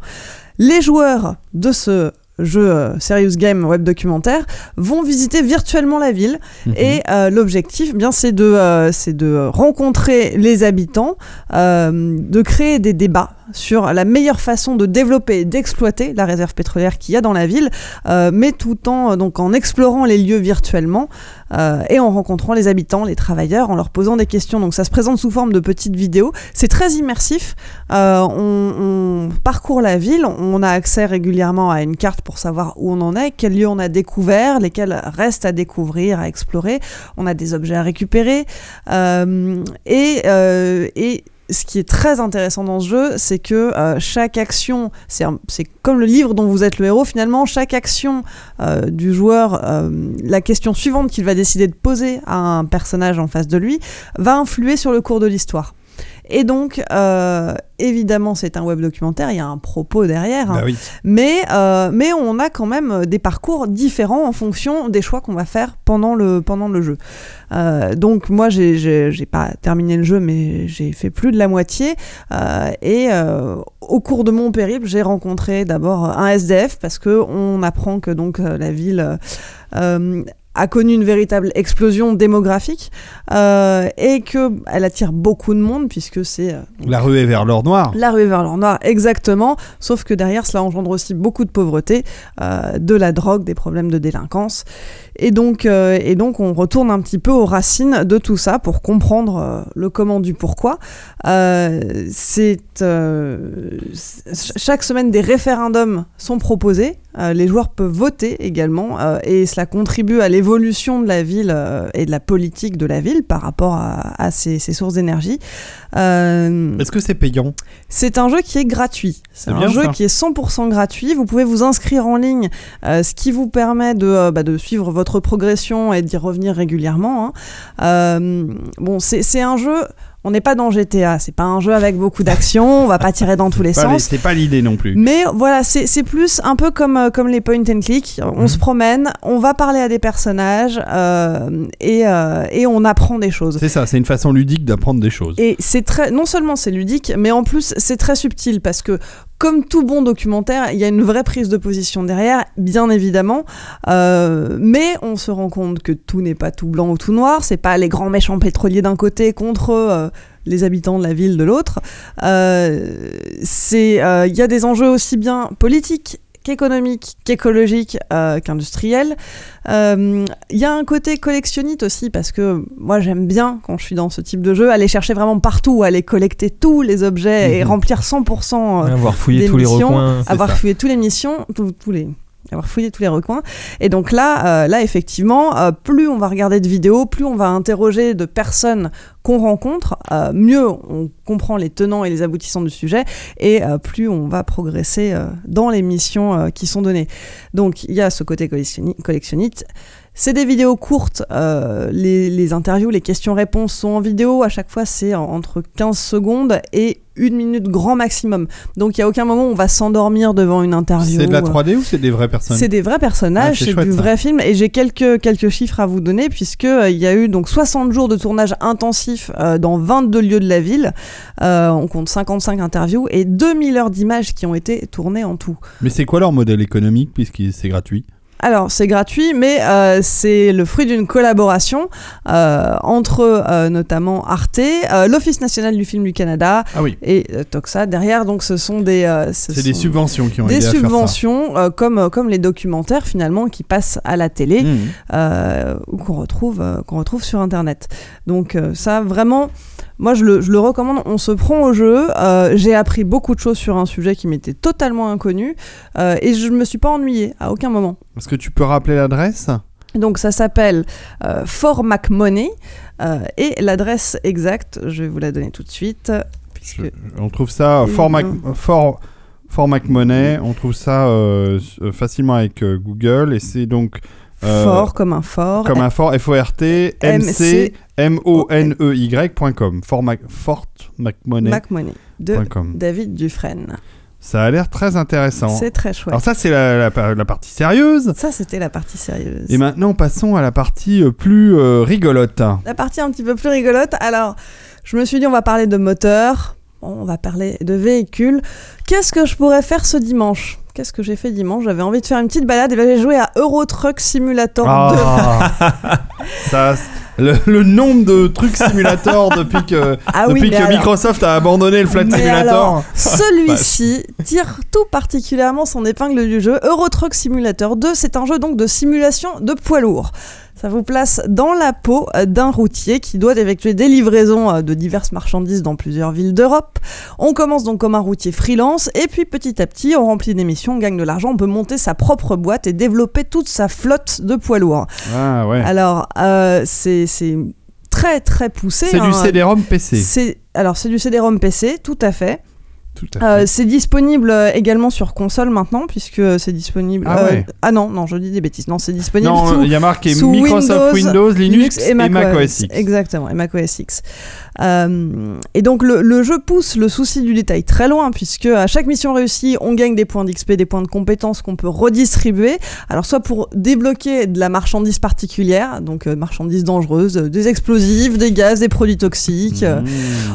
Les joueurs de ce jeu euh, Serious Game web documentaire vont visiter virtuellement la ville Mhm. et euh, l'objectif eh bien c'est de euh, c'est de rencontrer les habitants euh, de créer des débats sur la meilleure façon de développer et d'exploiter la réserve pétrolière qu'il y a dans la ville euh, mais tout en euh, donc en explorant les lieux virtuellement euh, et en rencontrant les habitants, les travailleurs, en leur posant des questions. Donc ça se présente sous forme de petites vidéos. C'est très immersif. On, on parcourt la ville, on a accès régulièrement à une carte pour savoir où on en est, quels lieux on a découvert, lesquels restent à découvrir, à explorer. On a des objets à récupérer. Et, et ce qui est très intéressant dans ce jeu, c'est que euh, chaque action, c'est comme le livre dont vous êtes le héros finalement, chaque action euh, du joueur, euh, la question suivante qu'il va décider de poser à un personnage en face de lui, va influer sur le cours de l'histoire. Et donc, euh, évidemment, c'est un web documentaire, il y a un propos derrière, hein. Bah oui. mais, euh, mais on a quand même euh, des parcours différents en fonction des choix qu'on va faire pendant le, pendant le jeu. Euh, donc moi, j'ai- pas terminé le jeu, mais j'ai fait plus de la moitié. Et au cours de mon périple, j'ai rencontré d'abord un SDF parce que on apprend que donc la ville a connu une véritable explosion démographique euh, et que elle attire beaucoup de monde puisque c'est euh, La ruée vers l'or noir. la ruée vers l'or noir, exactement. Sauf que derrière, cela engendre aussi beaucoup de pauvreté, euh, de la drogue, des problèmes de délinquance. Et donc, et donc, on retourne un petit peu aux racines de tout ça pour comprendre le comment du pourquoi. C'est chaque semaine des référendums sont proposés. Euh, les joueurs peuvent voter également, euh, et cela contribue à l'évolution de la ville euh, et de la politique de la ville par rapport à, à ces, ces sources d'énergie. Est-ce que c'est payant? c'est un jeu qui est gratuit. C'est un jeu ça. qui est 100% gratuit. Vous pouvez vous inscrire en ligne, ce qui vous permet de, bah, de suivre votre progression et d'y revenir régulièrement. hein. Bon, c'est un jeu. On n'est pas dans GTA. C'est pas un jeu avec beaucoup d'action. On va pas tirer dans tous les sens. C'est pas l'idée non plus. Mais voilà, c'est plus un peu comme, euh, comme les point and click. On Mhm. se promène, on va parler à des personnages euh, et, euh, et on apprend des choses. C'est ça, c'est une façon ludique d'apprendre des choses. Et c'est très, non seulement c'est ludique, mais en plus c'est très subtil parce que comme tout bon documentaire, il y a une vraie prise de position derrière, bien évidemment, Euh, mais on se rend compte que tout n'est pas tout blanc ou tout noir. C'est pas les grands méchants pétroliers d'un côté contre euh, les habitants de la ville de l'autre. Euh, il y a des enjeux aussi bien politiques qu'économiques, qu'écologiques, euh, qu'industriels. Euh, Il y a un côté collectionnite aussi parce que moi j'aime bien quand je suis dans ce type de jeu aller chercher vraiment partout, aller collecter tous les objets et Mhm. remplir 100%, euh, Avoir fouillé des tous les missions, recoins. c'est avoir ça. fouillé tous les missions, tous, tous les avoir fouillé tous les recoins. Et donc là, euh, là effectivement, euh, plus on va regarder de vidéos, plus on va interroger de personnes qu'on rencontre, euh, mieux on comprend les tenants et les aboutissants du sujet, et plus on va progresser dans les missions qui sont données. Donc il y a ce côté collectionni- collectionniste. C'est des vidéos courtes, euh, les, les interviews, les questions-réponses sont en vidéo, à chaque fois c'est en- entre 15 secondes et une minute grand maximum. Donc il n'y a aucun moment où on va s'endormir devant une interview. C'est de la euh, 3D ou c'est des vraies personnes? c'est des vrais Ah, personnages, c'est du ça. vrai film et j'ai quelques quelques chiffres à vous donner puisque euh, il y a eu donc 60 jours de tournage intensif euh, dans 22 lieux de la ville. Euh, on compte 55 interviews et 2000 heures d'images qui ont été tournées en tout. Mais c'est quoi leur modèle économique puisque c'est gratuit? Alors c'est gratuit mais euh, c'est le fruit d'une collaboration euh, entre euh, notamment Arte, l'Office national du film du Canada Ah oui. et Toxa derrière donc ce sont des ce C'est des subventions qui ont des aidé à faire ça. subventions comme comme les documentaires finalement qui passent à la télé Mmh. ou qu'on retrouve, qu'on retrouve sur Internet. Donc ça, vraiment, moi je le, je le recommande, on se prend au jeu. Euh, J'ai appris beaucoup de choses sur un sujet qui m'était totalement inconnu euh, et je ne me suis pas ennuyée à aucun moment. Est-ce que tu peux rappeler l'adresse Donc ça s'appelle euh, For MacMoney euh, et l'adresse exacte, je vais vous la donner tout de suite. Puisque... Je- On trouve ça Et fort Mac, non. fort, fort MacMoney. On trouve ça euh, euh, facilement avec euh, Google et c'est donc euh, fort comme un fort. comme un fort F O R T M C M O N E Y.com. Fort Mac, Fort de David Dufresne. Ça a l'air très intéressant. C'est très chouette. Alors ça c'est la, la- la partie sérieuse. Ça, c'était la partie sérieuse. Et maintenant passons à la partie euh, plus euh, rigolote. La partie un petit peu plus rigolote. Alors, je me suis dit, on va parler de moteur. On va parler de véhicule. Qu'est-ce que je pourrais faire ce dimanche? Qu'est-ce que j'ai fait dimanche? J'avais envie de faire une petite balade et là j'ai joué à Euro Truck Simulator 2. Ah, ça, le, le nombre de trucs simulateurs depuis que, Ah oui, depuis mais que alors- Microsoft a abandonné le Mais Simulator. alors, celui-ci tire tout particulièrement son épingle du jeu. Euro Truck Simulator 2, c'est un jeu donc de simulation de poids lourd. Ça vous place dans la peau d'un routier qui doit effectuer des livraisons euh, de diverses marchandises dans plusieurs villes d'Europe. On commence donc comme un routier freelance et puis petit à petit on remplit des missions, on gagne de l'argent, on peut monter sa propre boîte et développer toute sa flotte de poids lourds. Ah ouais. Alors euh, c'est très très poussé. C'est du hein. CD-ROM PC. Alors c'est du CD-ROM PC, tout à fait. Euh, c'est disponible euh, également sur console maintenant puisque c'est disponible. Ah euh, ouais. ah non non je dis des bêtises non c'est disponible non, sous il y a marqué Microsoft Windows, Windows, Linux, et, Mac OS X. Exactement, et Mac OS X. Euh, et donc le, le jeu pousse le souci du détail très loin, puisque à chaque mission réussie, on gagne des points d'XP, des points de compétences qu'on peut redistribuer. Alors soit pour débloquer de la marchandise particulière, donc marchandises dangereuses, euh, des explosifs, des gaz, des produits toxiques. Mmh.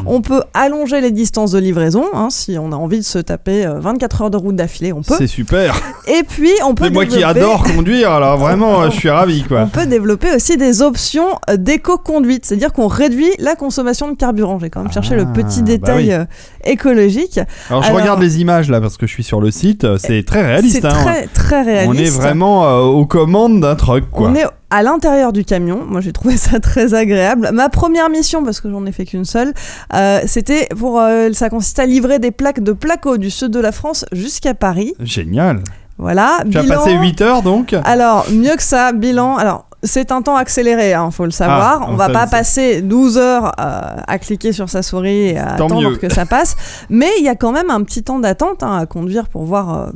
On peut allonger les distances de livraison, hein, si on a envie de se taper euh, 24 heures de route d'affilée, on peut. C'est super. Et puis on peut C'est moi qui adore conduire, alors vraiment, je suis ravi on quoi. peut développer aussi des options euh, d'éco-conduite, c'est-à-dire qu'on réduit la consommation de carburant. J'ai quand même cherché le Ah, petit bah détail oui. euh, écologique. Alors je Alors- regarde les images là parce que je suis sur le site, euh, c'est très réaliste. C'est hein. très très réaliste. On est vraiment euh, aux commandes d'un truck quoi. On est à l'intérieur du camion. Moi, j'ai trouvé ça très agréable. Ma première mission, parce que j'en ai fait qu'une seule, euh, c'était pour. euh, ça consistait à livrer des plaques de placo du sud de la France jusqu'à Paris. Génial. Voilà. Tu as bilan- passé 8 heures donc? Alors, mieux que ça, bilan. Alors, c'est un temps accéléré, hein, faut le savoir. Ah, on va pas passer 12 heures euh, à cliquer sur sa souris et à Tant attendre mieux. que ça passe. Mais il y a quand même un petit temps d'attente hein, à conduire pour voir euh,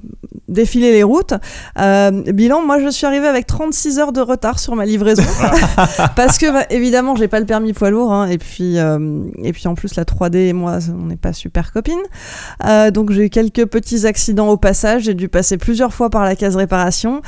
défiler les routes. Euh, bilan, moi, je suis arrivée avec 36 heures de retard sur ma livraison. Parce que, bah, évidemment, j'ai pas le permis poids lourd. hein, et, puis, euh, et puis, en plus, la 3D et moi, on n'est pas super copines. Euh, donc, j'ai eu quelques petits accidents au passage. J'ai dû passer plusieurs fois par la case réparation.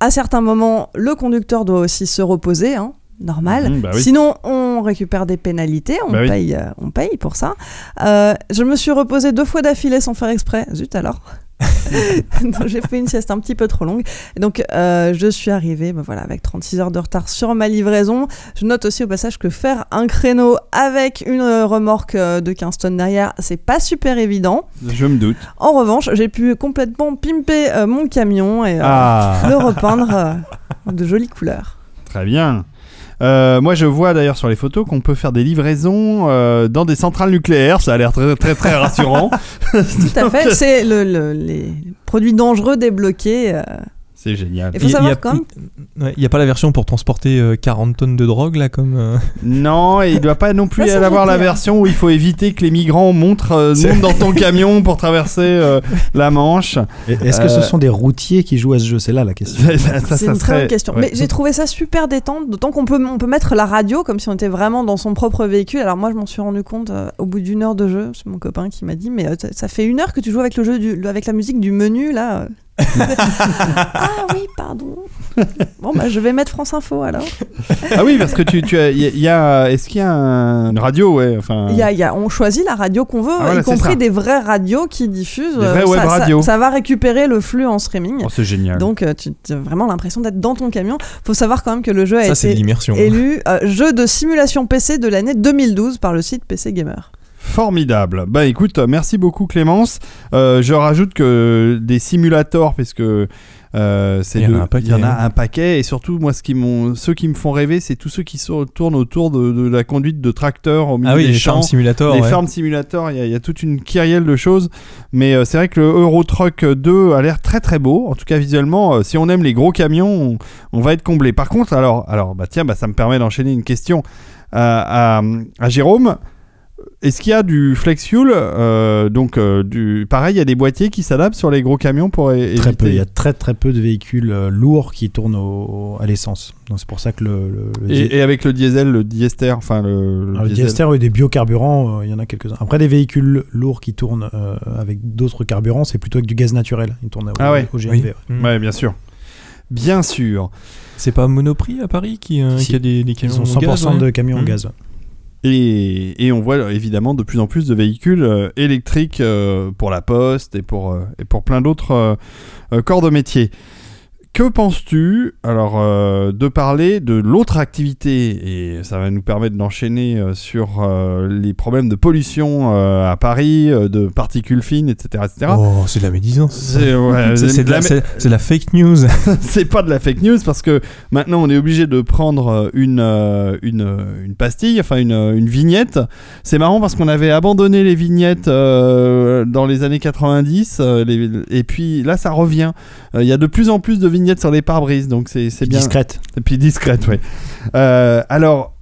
À certains moments, le conducteur doit aussi se reposer, hein, normal. Mhm, bah oui. Sinon, on récupère des pénalités, on, Bah oui. paye, euh, on paye pour ça. Euh, je me suis reposé deux fois d'affilée sans faire exprès. Zut alors. Donc, J'ai fait une sieste un petit peu trop longue. Donc, euh, je suis arrivée ben voilà, avec 36 heures de retard sur ma livraison. Je note aussi au passage que faire un créneau avec une euh, remorque euh, de 15 tonnes derrière, c'est pas super évident. Je me doute. En revanche, j'ai pu complètement pimper euh, mon camion et euh, Ah, le repeindre de jolies couleurs. très bien. Euh, moi, je vois d'ailleurs sur les photos qu'on peut faire des livraisons euh, dans des centrales nucléaires. Ça a l'air très, très, très rassurant. Tout à fait. C'est le, le- les produits dangereux débloqués. Euh. C'est génial. Il faut savoir n'y a pas la version pour transporter euh, 40 tonnes de drogue là comme. euh, Non, et il doit pas non plus y avoir la version où il faut éviter que les migrants montent, euh, montent dans ton camion pour traverser euh, la Manche. Est-ce que ce Euh, sont des routiers qui jouent à ce jeu? C'est là la question. Ça, ça, C'est ça une très bonne question. ouais. Mais j'ai trouvé ça super détente, d'autant qu'on peut, on peut mettre la radio comme si on était vraiment dans son propre véhicule. Alors moi, je m'en suis rendu compte euh, au bout d'une heure de jeu. C'est mon copain qui m'a dit, mais euh, ça- ça fait une heure que tu joues avec le jeu, du, avec la musique du menu là. Ah oui, pardon. Bon bah je vais mettre France Info alors. Ah oui, parce que tu, tu as, il y a- il y a, est-ce qu'il y a un- une radio, ouais, enfin. Y a, il y a- on choisit la radio qu'on veut, Ah, voilà, y compris des vraies radios qui diffusent. Des euh, vraies ça- web ça- radios. Ça, va récupérer le flux en streaming. Oh, c'est génial. Donc euh, tu as vraiment l'impression d'être dans ton camion. Faut savoir quand même que le jeu a été élu euh, jeu de simulation PC de l'année 2012 par le site PC Gamer. Formidable. Bah écoute, merci beaucoup Clémence. Euh, je rajoute que des simulators, parce que euh, c'est Il y en a de- un paquet, il y en a hein. un paquet, et surtout moi, ce qui ceux qui me font rêver, c'est tous ceux qui se tournent autour de, de la conduite de tracteurs au milieu Ah oui, des les champs. Les ouais. Farm Simulator, il y, a- il y a toute une kyrielle de choses, mais euh, c'est vrai que le Euro Truck 2 a l'air très très beau. En tout cas visuellement, euh, si on aime les gros camions, on, on va être comblé. Par contre, alors, alors bah tiens, bah, ça me permet d'enchaîner une question à, à- à Jérôme. Est-ce qu'il y a du flex fuel euh, Donc, euh, du pareil, il y a des boîtiers qui s'adaptent sur les gros camions pour é- Très peu. Il y a très très peu de véhicules euh, lourds qui tournent au- à l'essence. Donc c'est pour ça que le, le, le di- Et, et avec le diesel, le diester, enfin le, le Alors, le diesel. diester et des biocarburants, euh, il y en a quelques-uns. Après, des véhicules lourds qui tournent euh, avec d'autres carburants, c'est plutôt avec du gaz naturel. Ils tournent au, Ah ouais. au GNV. Oui. ouais. Mm. Ouais, bien sûr. Bien sûr. C'est pas Monoprix à Paris qui, euh, Si. qui a des, des Ils camions ont 100% au gaz, ouais de camions Hmm. au Mm. gaz. Et, on voit évidemment de plus en plus de véhicules euh, électriques euh, pour la poste et pour, euh, et pour plein d'autres euh, euh, corps de métier. Que penses-tu alors euh, de parler de l'autre activité et ça va nous permettre d'enchaîner euh, sur euh, les problèmes de pollution à Paris, de particules fines, etc., etc. Oh, c'est de la médisance. C'est ouais, de, la- fake news. c'est pas de la fake news parce que maintenant on est obligé de prendre une, une, une pastille, enfin une, une vignette. C'est marrant parce qu'on avait abandonné les vignettes dans les années 90 euh, les- et puis là ça revient. Il y a de plus en plus de vignettes sur les pare-brises donc c'est bien. Discrète. Et puis discrète, oui. Euh, alors.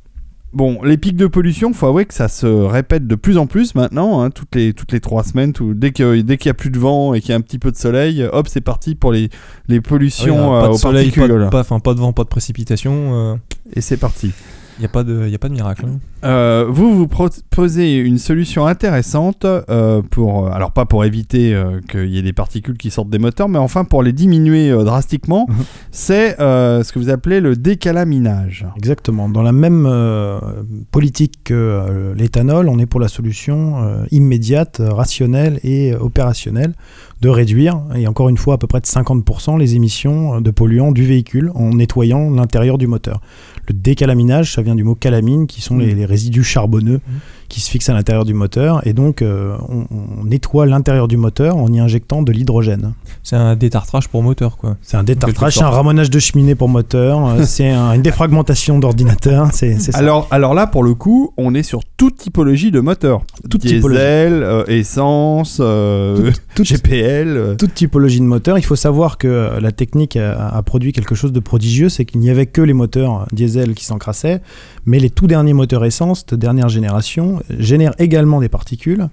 Bon, les pics de pollution, faut avouer que ça se répète de plus en plus maintenant, hein, toutes les toutes les trois semaines, tout, dès que dès qu'il y a plus de vent et qu'il y a un petit peu de soleil, hop, c'est parti pour les les pollutions Ah oui, pas de aux soleil, pas particules. de, pas, enfin, pas de vent, pas de précipitation. euh, Et c'est parti. Il n'y a, pas de- y a pas de miracle. hein. Euh, vous vous proposez une solution intéressante euh, pour, alors pas pour éviter euh, qu'il y ait des particules qui sortent des moteurs, mais enfin pour les diminuer euh, drastiquement. Mhm. C'est euh, ce que vous appelez le décalaminage. Exactement. Dans la même euh, politique que euh, l'éthanol, on est pour la solution euh, immédiate, euh, rationnelle et euh, opérationnelle de réduire, et encore une fois à peu près de 50% les émissions euh, de polluants du véhicule en nettoyant l'intérieur du moteur. Le décalaminage, ça vient du mot calamine, qui sont les, Mm. les résidus charbonneux qui se fixent à l'intérieur du moteur, et donc euh, on, on nettoie l'intérieur du moteur en y injectant de l'hydrogène. C'est un détartrage pour moteur, quoi. C'est un détartrage, c'est un ramonage de cheminée pour moteur, euh, c'est un- une défragmentation d'ordinateur, c'est c'est ça. Alors, alors là, pour le coup, on est sur toute typologie de moteur. Toute Diesel, typologie. euh, essence, euh, Toute- GPL. euh. toute typologie de moteur. Il faut savoir que la technique a, a produit quelque chose de prodigieux, c'est qu'il n'y avait que les moteurs diesel qui s'encrassaient, mais les tout derniers moteurs essence de dernière génération génèrent également des particules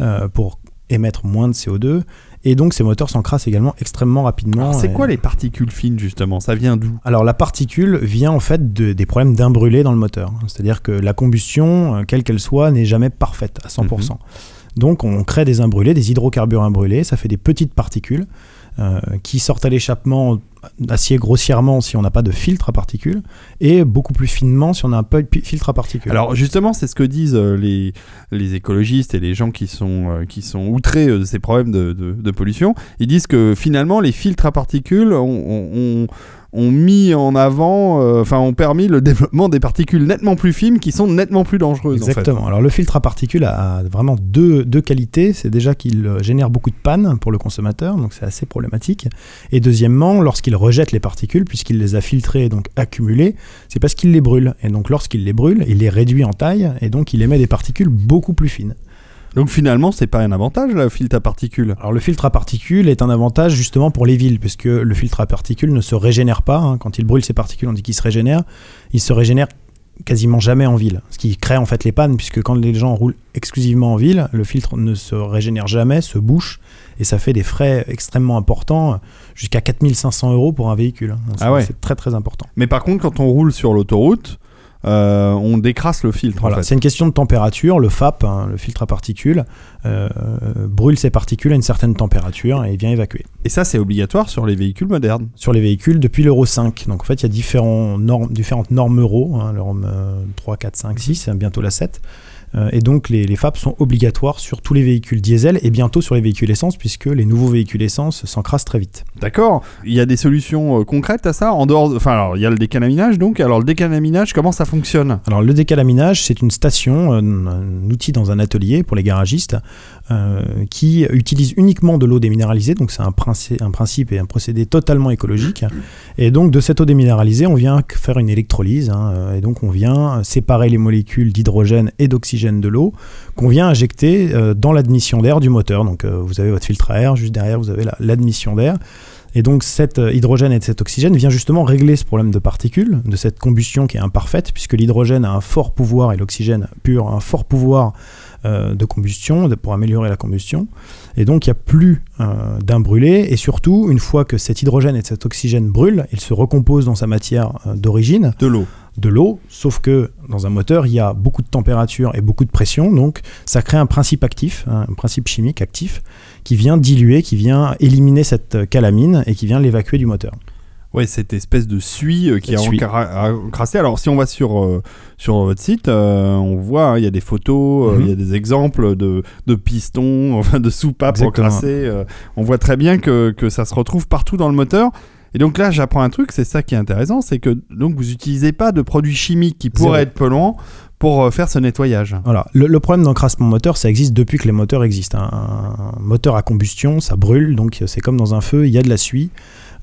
euh, pour émettre moins de CO2, et donc ces moteurs s'encrassent également extrêmement rapidement. Alors, c'est quoi les particules fines justement? Ça vient d'où? Alors la particule vient en fait de- des problèmes d'imbrûlé dans le moteur. C'est-à-dire que la combustion, euh, quelle qu'elle soit, n'est jamais parfaite à 100%. Mhm. Donc on crée des imbrûlés, des hydrocarbures imbrûlés, ça fait des petites particules euh, qui sortent à l'échappement assez grossièrement si on n'a pas de filtre à particules et beaucoup plus finement si on a un peu de filtre à particules. Alors justement, c'est ce que disent euh, les, les écologistes et les gens qui sont, euh, qui sont outrés de ces problèmes de, de- pollution. Ils disent que finalement, les filtres à particules ont- ont- mis en avant, euh, enfin ont permis le développement des particules nettement plus fines qui sont nettement plus dangereuses. Exactement. Alors le filtre à particules a, a vraiment deux, deux qualités. C'est déjà qu'il euh, génère beaucoup de pannes pour le consommateur, donc c'est assez problématique. Et deuxièmement, lorsqu'il rejette les particules, puisqu'il les a filtrées et donc accumulées, c'est parce qu'il les brûle. Et donc lorsqu'il les brûle, il les réduit en taille et donc il émet des particules beaucoup plus fines. Donc finalement, c'est pas un avantage le filtre à particules. Alors le filtre à particules est un avantage justement pour les villes, puisque le filtre à particules ne se régénère pas. hein. Quand il brûle ses particules, on dit qu'il se régénère. Il se régénère quasiment jamais en ville, ce qui crée en fait les pannes, puisque quand les gens roulent exclusivement en ville, le filtre ne se régénère jamais, se bouche, et ça fait des frais extrêmement importants, jusqu'à 4500 euros pour un véhicule. hein. C'est Ah ouais. c'est très très important. Mais par contre, quand on roule sur l'autoroute, euh, on décrasse le filtre. en Voilà, fait. c'est une question de température. Le FAP, hein, le filtre à particules, euh, brûle ses particules à une certaine température et vient évacuer. Et ça, c'est obligatoire sur les véhicules modernes. Sur les véhicules depuis l'Euro 5. Donc en fait, il y a différents normes, différentes normes Euro, hein, l'Euro euh, 3, 4, 5, 6, bientôt la 7. Euh, et donc les, les FAP sont obligatoires sur tous les véhicules diesel et bientôt sur les véhicules essence, puisque les nouveaux véhicules essence s'encrassent très vite. D'accord. Il y a des solutions euh, concrètes à ça en dehors. de- Enfin, alors il y a le décalaminage donc. Alors le décalaminage, comment ça fonctionne? Alors le décalaminage, c'est une station, euh, un, un outil dans un atelier pour les garagistes qui utilise uniquement de l'eau déminéralisée. Donc c'est un, princi- un principe et un procédé totalement écologique. Et donc de cette eau déminéralisée, on vient faire une électrolyse. hein, euh, et donc on vient séparer les molécules d'hydrogène et d'oxygène de l'eau qu'on vient injecter euh, dans l'admission d'air du moteur. Donc euh, vous avez votre filtre à air, juste derrière vous avez la- l'admission d'air. Et donc cet euh, hydrogène et cet oxygène vient justement régler ce problème de particules, de cette combustion qui est imparfaite, puisque l'hydrogène a un fort pouvoir et l'oxygène pur a un fort pouvoir euh, de combustion, pour améliorer la combustion. Et donc il n'y a plus euh, brûlé, et surtout, une fois que cet hydrogène et cet oxygène brûlent, ils se recomposent dans sa matière euh, d'origine, De l'eau. De l'eau, sauf que dans un moteur, il y a beaucoup de température et beaucoup de pression, donc ça crée un principe actif, hein, un principe chimique actif, qui vient diluer, qui vient éliminer cette calamine et qui vient l'évacuer du moteur. Ouais, cette espèce de suie euh, qui Cette a suie. encra- a encrassé. Alors, si on va sur, euh, sur votre site, euh, on voit, hein, il y a des photos, Mhm. il y a des exemples de, de pistons, enfin de soupapes encrassées. on voit très bien que, que ça se retrouve partout dans le moteur. Et donc là, j'apprends un truc, c'est ça qui est intéressant, c'est que donc vous n'utilisez pas de produits chimiques qui pourraient être polluants pour euh, faire ce nettoyage. Voilà. Le, le problème d'encrassement moteur, ça existe depuis que les moteurs existent. Un, un moteur à combustion, ça brûle, donc c'est comme dans un feu, il y a de la suie,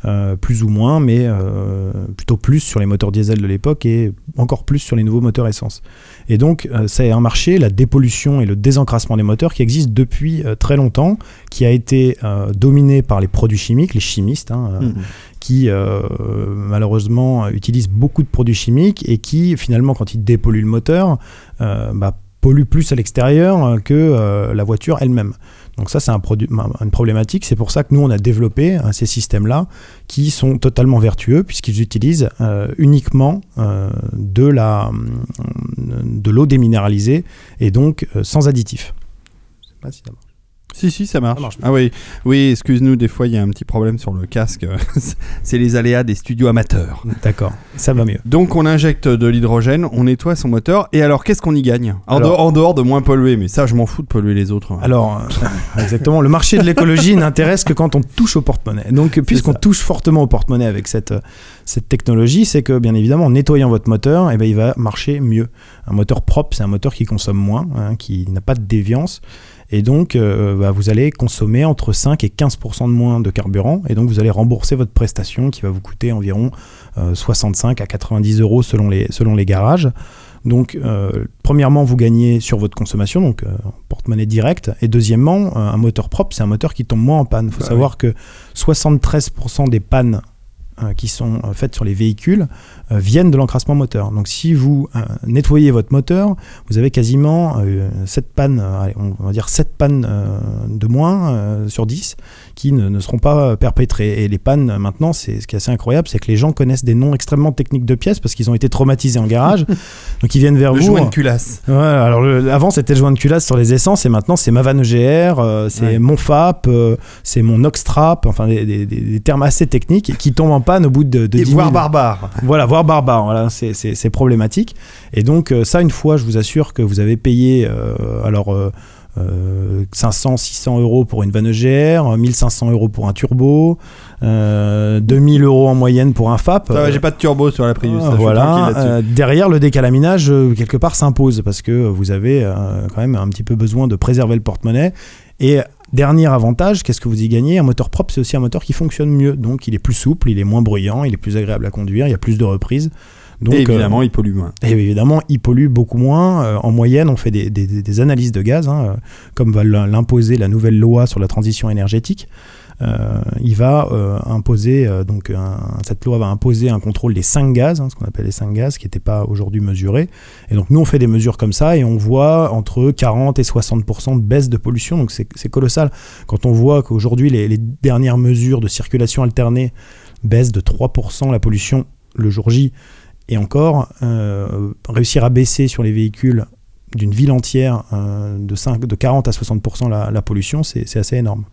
euh, plus ou moins, mais euh, plutôt plus sur les moteurs diesel de l'époque et encore plus sur les nouveaux moteurs essence. Et donc, euh, c'est un marché, la dépollution et le désencrassement des moteurs, qui existe depuis euh, très longtemps, qui a été euh, dominé par les produits chimiques, les chimistes, hein, euh, Mhm. qui euh, malheureusement utilisent beaucoup de produits chimiques et qui finalement quand ils dépolluent le moteur euh, bah, polluent plus à l'extérieur euh, que euh, la voiture elle-même. Donc ça c'est un une problématique, c'est pour ça que nous on a développé euh, ces systèmes-là qui sont totalement vertueux puisqu'ils utilisent euh, uniquement euh, de la de l'eau déminéralisée et donc euh, sans additifs. Si. Si, ça marche. Ça marche. ah oui, oui excuse-nous, des fois il y a un petit problème sur le casque. c'est les aléas des studios amateurs. D'accord, ça va mieux. Donc on injecte de l'hydrogène, on nettoie son moteur, et alors qu'est-ce qu'on y gagne en, Alors- dehors, en dehors de moins polluer, mais ça je m'en fous de polluer les autres. Alors, euh, exactement, le marché de l'écologie n'intéresse que quand on touche au porte-monnaie. Donc, puisqu'on touche fortement au porte-monnaie avec cette, euh, cette technologie, c'est que, bien évidemment, en nettoyant votre moteur, eh ben, il va marcher mieux. Un moteur propre, c'est un moteur qui consomme moins, hein, qui n'a pas de déviance. Et donc, euh, bah, vous allez consommer entre 5 et 15% de moins de carburant. Et donc, vous allez rembourser votre prestation qui va vous coûter environ euh, 65 à 90 euros selon les, selon les garages. Donc, euh, premièrement, vous gagnez sur votre consommation, donc euh, porte-monnaie direct. Et deuxièmement, euh, un moteur propre, c'est un moteur qui tombe moins en panne. Il faut Bah savoir que 73% des pannes euh, qui sont euh, faites sur les véhicules euh, viennent de l'encrassement moteur. Donc, si vous euh, nettoyez votre moteur, vous avez quasiment euh, 7 pannes, euh, allez, on va dire 7 pannes euh, de moins euh, sur 10 qui ne, ne seront pas euh, perpétrées. Et les pannes, euh, maintenant, c'est ce qui est assez incroyable, c'est que les gens connaissent des noms extrêmement techniques de pièces parce qu'ils ont été traumatisés en garage. donc, ils viennent vers Le vous. joint de culasse. Ouais, alors le- avant c'était le joint de culasse sur les essences et maintenant c'est ma vanne EGR, euh, c'est Ouais. mon FAP, euh, c'est mon Oxtrap, enfin des, des- des- des termes assez techniques qui tombent en panne au bout de, de Et 10 000. voire barbare. Voilà, voire barbare, voilà, c'est- c'est problématique. Et donc euh, ça une fois, je vous assure que vous avez payé euh, alors euh, euh, 500, 600 euros pour une vanne EGR, 1500 euros pour un turbo, euh, 2000 euros en moyenne pour un FAP. Va, J'ai pas de turbo sur la Prius. Ah, ça, voilà. Euh, derrière, le décalaminage, euh, quelque part, s'impose parce que vous avez euh, quand même un petit peu besoin de préserver le porte-monnaie. Et Dernier avantage, qu'est-ce que vous y gagnez? Un moteur propre, c'est aussi un moteur qui fonctionne mieux. Donc il est plus souple, il est moins bruyant, il est plus agréable à conduire, il y a plus de reprises. Donc, et euh, évidemment, il pollue moins. et évidemment, il pollue beaucoup moins. Euh, en moyenne, on fait des, des- des analyses de gaz, hein, euh, comme va l'im- l'imposer la nouvelle loi sur la transition énergétique. Euh, il va euh, imposer, euh, donc cette loi va imposer un contrôle des 5 gaz, hein, ce qu'on appelle les 5 gaz, qui n'étaient pas aujourd'hui mesurés. Et donc nous, on fait des mesures comme ça et on voit entre 40 et 60% de baisse de pollution. Donc c'est colossal. Quand on voit qu'aujourd'hui, les, dernières mesures de circulation alternée baissent de 3% la pollution le jour J, et encore, réussir à baisser sur les véhicules d'une ville entière de, 5, de 40 à 60% la, pollution, c'est assez énorme.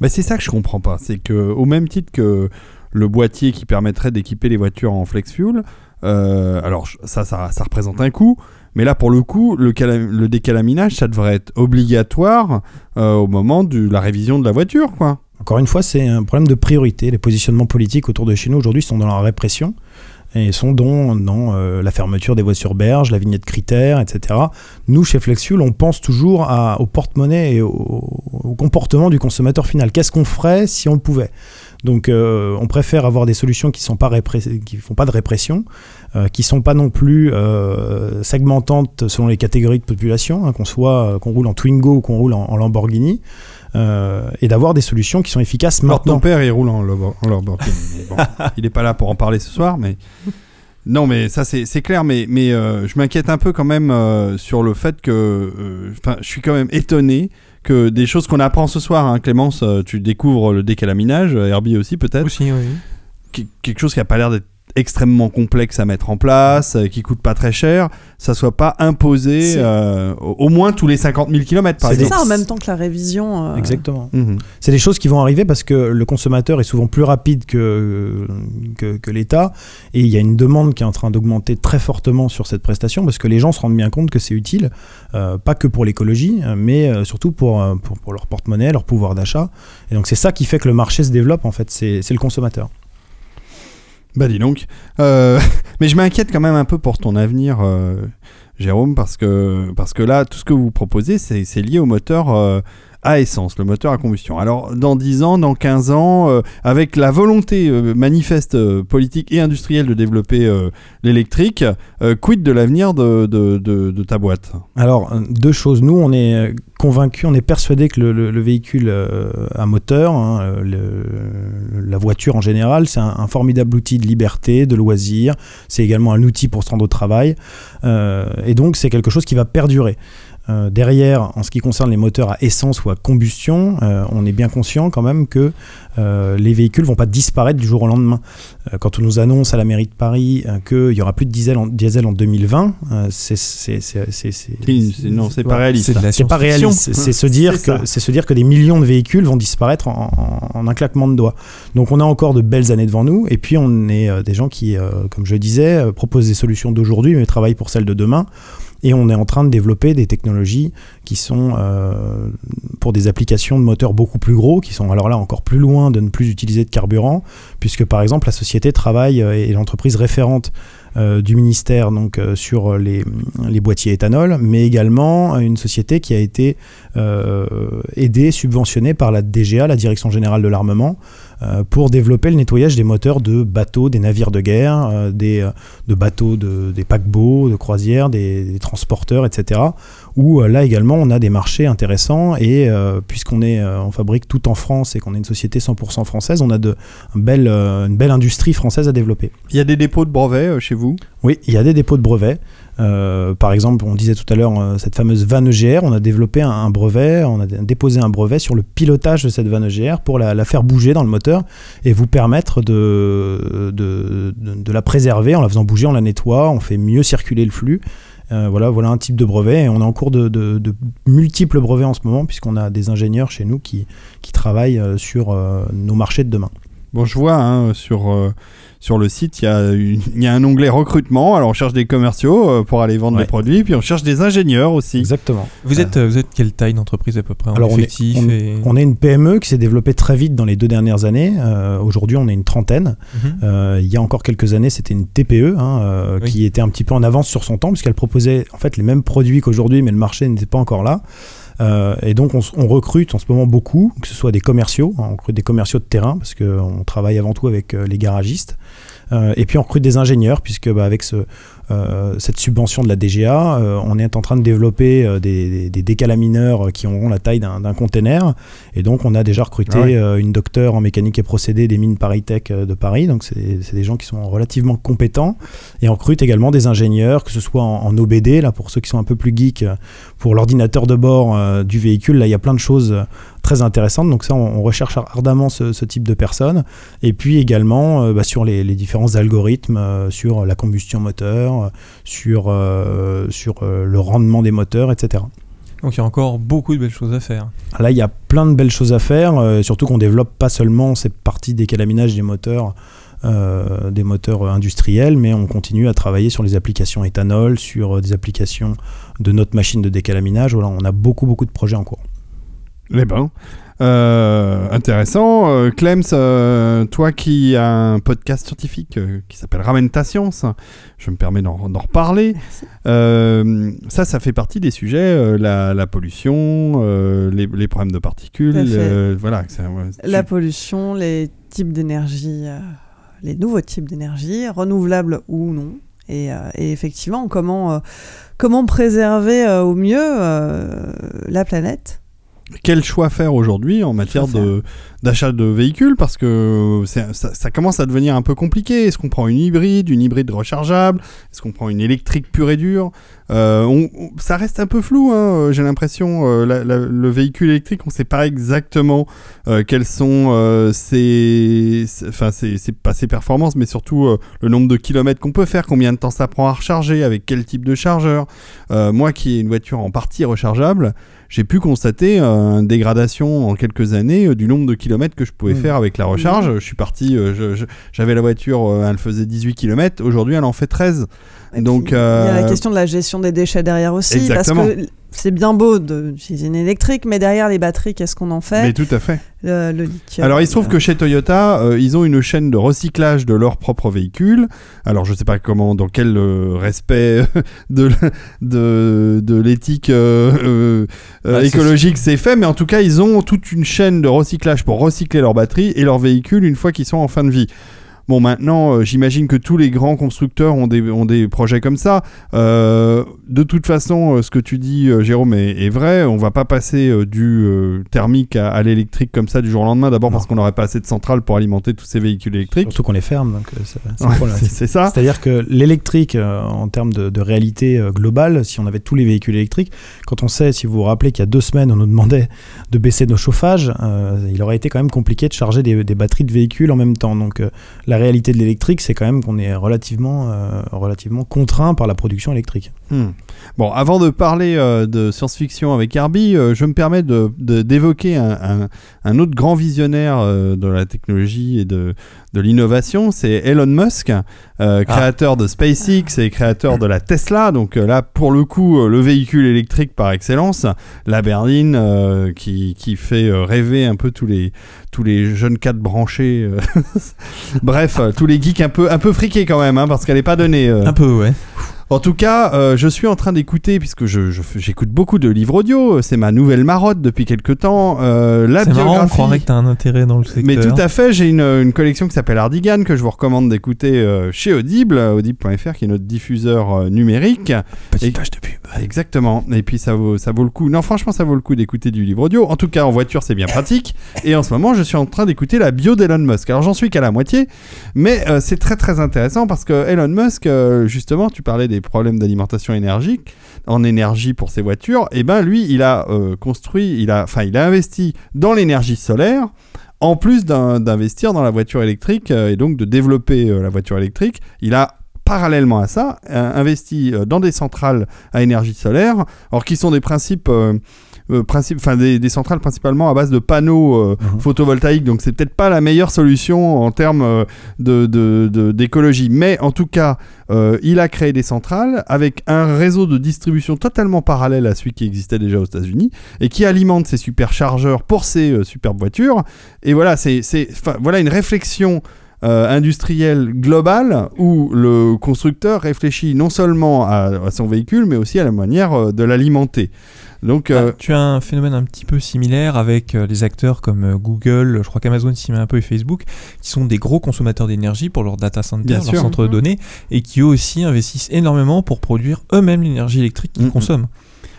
Bah, c'est ça que je comprends pas. C'est que au même titre que le boîtier qui permettrait d'équiper les voitures en flex fuel, euh, alors ça, ça, représente un coût. Mais là, pour le coup, le décalaminage, ça devrait être obligatoire euh, au moment de la révision de la voiture, quoi. Encore une fois, c'est un problème de priorité. Les positionnements politiques autour de chez nous aujourd'hui sont dans la répression et sont dans, dans euh, la fermeture des voies sur berge, la vignette critère, etc. Nous, chez Flexfuel, on pense toujours à- au porte-monnaie et au, comportement du consommateur final. Qu'est-ce qu'on ferait si on le pouvait? Donc, euh, on préfère avoir des solutions qui qui font pas de répression, euh, qui sont pas non plus segmentantes selon les catégories de population, hein, qu'on soit qu'on roule en Twingo ou qu'on roule en Lamborghini, euh, et d'avoir des solutions qui sont efficaces Alors, ton maintenant. père, il roule en, mais bon, il n'est pas là pour en parler ce soir, mais. Non, mais ça, c'est clair, mais, mais euh, je m'inquiète un peu quand même euh, sur le fait que. euh, Enfin, je suis quand même étonné que des choses qu'on apprend ce soir, hein, Clémence, tu découvres le décalaminage, Herbie aussi peut-être, Aussi, oui. Qu- quelque chose qui a pas l'air d'être extrêmement complexe à mettre en place, euh, qui coûte pas très cher, ça soit pas imposé euh, au moins tous les 50 000 km par C'est C'est exemple. ça en même temps que la révision. euh, Exactement. Mhm. C'est des choses qui vont arriver parce que le consommateur est souvent plus rapide que, que, que l'État et il y a une demande qui est en train d'augmenter très fortement sur cette prestation parce que les gens se rendent bien compte que c'est utile, euh, pas que pour l'écologie, mais surtout pour, pour, pour leur porte-monnaie, leur pouvoir d'achat. Et donc c'est ça qui fait que le marché se développe en fait, c'est c'est le consommateur. Bah dis donc. Euh, mais je m'inquiète quand même un peu pour ton avenir, euh, Jérôme, parce que, parce que là, tout ce que vous proposez, c'est lié au moteur euh, à essence, le moteur à combustion. Alors, dans 10 ans, dans 15 ans, euh, avec la volonté euh, manifeste euh, politique et industrielle de développer l'électrique, quid de l'avenir de, ta boîte? Alors, deux choses. Nous, on est convaincus, on est persuadés que le, le- le véhicule à moteur, hein, la voiture en général, c'est un, un formidable outil de liberté, de loisir. C'est également un outil pour se rendre au travail. Et donc, c'est quelque chose qui va perdurer. Euh, derrière, en ce qui concerne les moteurs à essence ou à combustion, euh, on est bien conscient quand même que euh, les véhicules vont pas disparaître du jour au lendemain. Euh, quand on nous annonce à la mairie de Paris euh, qu'il y aura plus de diesel en, diesel en 2020, euh, c'est Non, c'est pas réaliste. C'est pas réaliste. C'est- se dire que c'est se dire que des millions de véhicules vont disparaître en, en- en un claquement de doigts. Donc on a encore de belles années devant nous. Et puis on est euh, des gens qui, euh, comme je disais, euh, proposent des solutions d'aujourd'hui, mais travaillent pour celles de demain. Et on est en train de développer des technologies qui sont euh, pour des applications de moteurs beaucoup plus gros, qui sont alors là encore plus loin de ne plus utiliser de carburant, puisque par exemple la société travaille euh, et l'entreprise référente euh, du ministère donc sur les, les boîtiers éthanol, mais également une société qui a été aidée, subventionnée par la DGA, la Direction Générale de l'Armement, pour développer le nettoyage des moteurs de bateaux, des navires de guerre, euh, des, euh, de bateaux, de, des paquebots, de croisières, des, des transporteurs, etc. Où euh, là également on a des marchés intéressants et euh, puisqu'on est, euh, on fabrique tout en France et qu'on est une société 100% française, on a de, euh, une belle industrie française à développer. Il y a des dépôts de brevets euh, chez vous? Oui, il y a des dépôts de brevets. Euh, par exemple, on disait tout à l'heure euh, cette fameuse vanne EGR, on a développé un, brevet, on a dé- déposé un brevet sur le pilotage de cette vanne EGR pour la, faire bouger dans le moteur et vous permettre de, de, la préserver en la faisant bouger, on la nettoie, on fait mieux circuler le flux. Euh, voilà, voilà un type de brevet et on est en cours de, multiples brevets en ce moment puisqu'on a des ingénieurs chez nous qui, qui travaillent sur nos marchés de demain. Bon, je vois hein, sur, sur le site, il y, a une- il y a un onglet recrutement. Alors, on cherche des commerciaux euh, pour aller vendre Ouais. des produits, puis on cherche des ingénieurs aussi. Exactement. Vous êtes, euh, vous êtes quelle taille d'entreprise à peu près en Alors on est, on, et... on est une PME qui s'est développée très vite dans les deux dernières années. Euh, Aujourd'hui, on est une trentaine. Mhm. Euh, il y a encore quelques années, c'était une TPE hein, euh, Oui. qui était un petit peu en avance sur son temps puisqu'elle proposait en fait les mêmes produits qu'aujourd'hui, mais le marché n'était pas encore là. Euh, et donc on, recrute en ce moment beaucoup, que ce soit des commerciaux, hein, on recrute des commerciaux de terrain parce qu'on travaille avant tout avec euh, les garagistes. Euh, et puis on recrute des ingénieurs puisque bah, avec ce, euh, cette subvention de la DGA, euh, on est en train de développer euh, des, des, des décalamineurs qui auront la taille d'un container. Et donc on a déjà recruté Ah ouais. euh, une docteure en mécanique et procédés des mines ParisTech euh, de Paris. Donc c'est des gens qui sont relativement compétents. Et on recrute également des ingénieurs, que ce soit en, en OBD, là pour ceux qui sont un peu plus geeks, euh, pour l'ordinateur de bord euh, du véhicule. Là il y a plein de choses euh, très intéressantes. Donc ça on, on recherche ardemment ce, ce type de personnes. Et puis également euh, bah, sur les, les différents algorithmes, euh, sur la combustion moteur, euh, sur, sur le rendement des moteurs, etc. Donc il y a encore beaucoup de belles choses à faire. Là, il y a plein de belles choses à faire, euh, surtout qu'on développe pas seulement cette partie décalaminage des moteurs, euh, des moteurs industriels, mais on continue à travailler sur les applications éthanol, sur des applications de notre machine de décalaminage. Voilà, on a beaucoup, beaucoup de projets en cours. Les bains. Euh, intéressant. Euh, Clems, euh, toi qui as un podcast scientifique euh, qui s'appelle Ramène ta science, je me permets d'en reparler. Ça, ça fait partie des sujets, la, la pollution, les, les problèmes de particules. Voilà. La pollution, les types d'énergie, les nouveaux types d'énergie, renouvelables ou non. Et, et effectivement, comment, comment préserver au mieux la planète Quel choix faire aujourd'hui en matière de d'achat de véhicules parce que ça, ça commence à devenir un peu compliqué. Est-ce qu'on prend une hybride, une hybride rechargeable? Est-ce qu'on prend une électrique pure et dure? Euh, on- on- Ça reste un peu flou. hein, J'ai l'impression euh, la- la- le véhicule électrique, on ne sait pas exactement euh, quelles sont euh, ses, ses- enfin ses, ses- pas ses performances, mais surtout euh, le nombre de kilomètres qu'on peut faire, combien de temps ça prend à recharger, avec quel type de chargeur. Euh, moi, qui ai une voiture en partie rechargeable j'ai pu constater euh, une dégradation en quelques années euh, du nombre de kilomètres que je pouvais Mmh. faire avec la recharge. Je suis parti, euh, j'avais la voiture, elle faisait 18 km, aujourd'hui elle en fait 13. Et Donc, puis, Il y a la question de la gestion des déchets derrière aussi. Exactement. Parce que c'est bien beau d'utiliser une électrique, mais derrière les batteries, qu'est-ce qu'on en fait Mais tout à fait. le, le lithium. Alors il se trouve que chez Toyota, euh, ils ont une chaîne de recyclage de leurs propres véhicules. Alors je sais pas comment, dans quel euh, respect de, de, de l'éthique euh, Bah, écologique c'est fait, mais en tout cas ils ont toute une chaîne de recyclage pour recycler leurs batteries et leurs véhicules une fois qu'ils sont en fin de vie. Bon, maintenant, euh, j'imagine que tous les grands constructeurs ont des, ont des projets comme ça. Euh, de toute façon, euh, ce que tu dis, Jérôme, est, est vrai. On va pas passer du thermique à, à l'électrique comme ça du jour au lendemain. D'abord parce qu'on n'aurait pas assez de centrales pour alimenter tous ces véhicules électriques. Surtout qu'on les ferme, donc c'est Ouais, ça. C'est-à-dire que l'électrique, en termes de, de réalité globale, si on avait tous les véhicules électriques, quand on sait, si vous vous rappelez qu'il y a deux semaines, on nous demandait de baisser nos chauffages, euh, il aurait été quand même compliqué de charger des, des batteries de véhicules en même temps. Donc euh, la réalité de l'électrique, c'est quand même qu'on est relativement, euh, relativement contraint par la production électrique. Hmm. Bon, avant de parler euh, de science-fiction avec Herbie, euh, je me permets de- de- d'évoquer un, un- un autre grand visionnaire euh, de la technologie et de, de l'innovation, c'est Elon Musk, euh, créateur de SpaceX et créateur de la Tesla. Donc euh, là, pour le coup, euh, le véhicule électrique par excellence, la berline qui, qui fait rêver un peu tous les, tous les jeunes cadres branchés. Bref, tous les geeks un peu, un peu friqués quand même, hein, parce qu'elle n'est pas donnée. Un peu, ouais. En tout cas, euh, je suis en train d'écouter, puisque je- je fais- j'écoute beaucoup de livres audio, c'est ma nouvelle marotte depuis quelques temps, euh, la C'est marrant, on croirait que t'as un intérêt dans le secteur. Mais tout à fait, j'ai une, une collection qui s'appelle Ardigan que je vous recommande d'écouter euh, chez Audible, audible.fr qui est notre diffuseur euh, numérique. Petite Et- page de pub. Exactement. Et puis ça vaut, ça vaut le coup. Non, franchement, ça vaut le coup d'écouter du livre audio. En tout cas, en voiture, c'est bien pratique. Et en ce moment, je suis en train d'écouter la bio d'Elon Musk. Alors, j'en suis qu'à la moitié, mais euh, c'est très très intéressant parce que Elon Musk, euh, justement, tu parlais des problèmes d'alimentation énergique, en énergie pour ses voitures. Et ben, lui, il a euh, construit, il a, enfin, il a investi dans l'énergie solaire. En plus d'investir dans la voiture électrique euh, et donc de développer euh, la voiture électrique, il a parallèlement à ça, investi dans des centrales à énergie solaire, alors qui sont des principes, euh, principes, enfin des, des centrales principalement à base de panneaux euh, Mhm. photovoltaïques, donc c'est peut-être pas la meilleure solution en termes euh, de, d'écologie, mais en tout cas, il a créé des centrales avec un réseau de distribution totalement parallèle à celui qui existait déjà aux États-Unis et qui alimente ces superchargeurs pour ces superbes voitures. Et voilà, c'est, voilà une réflexion euh, industrielle globale où le constructeur réfléchit non seulement à, à son véhicule, mais aussi à la manière euh, de l'alimenter. Donc, euh, Ah, tu as un phénomène un petit peu similaire avec euh, les acteurs comme euh, Google, je crois qu'Amazon s'y met un peu et Facebook, qui sont des gros consommateurs d'énergie pour leur data center, Bien leur sûr. centre de Mhm. données, et qui eux aussi investissent énormément pour produire eux-mêmes l'énergie électrique qu'ils Mhm. consomment.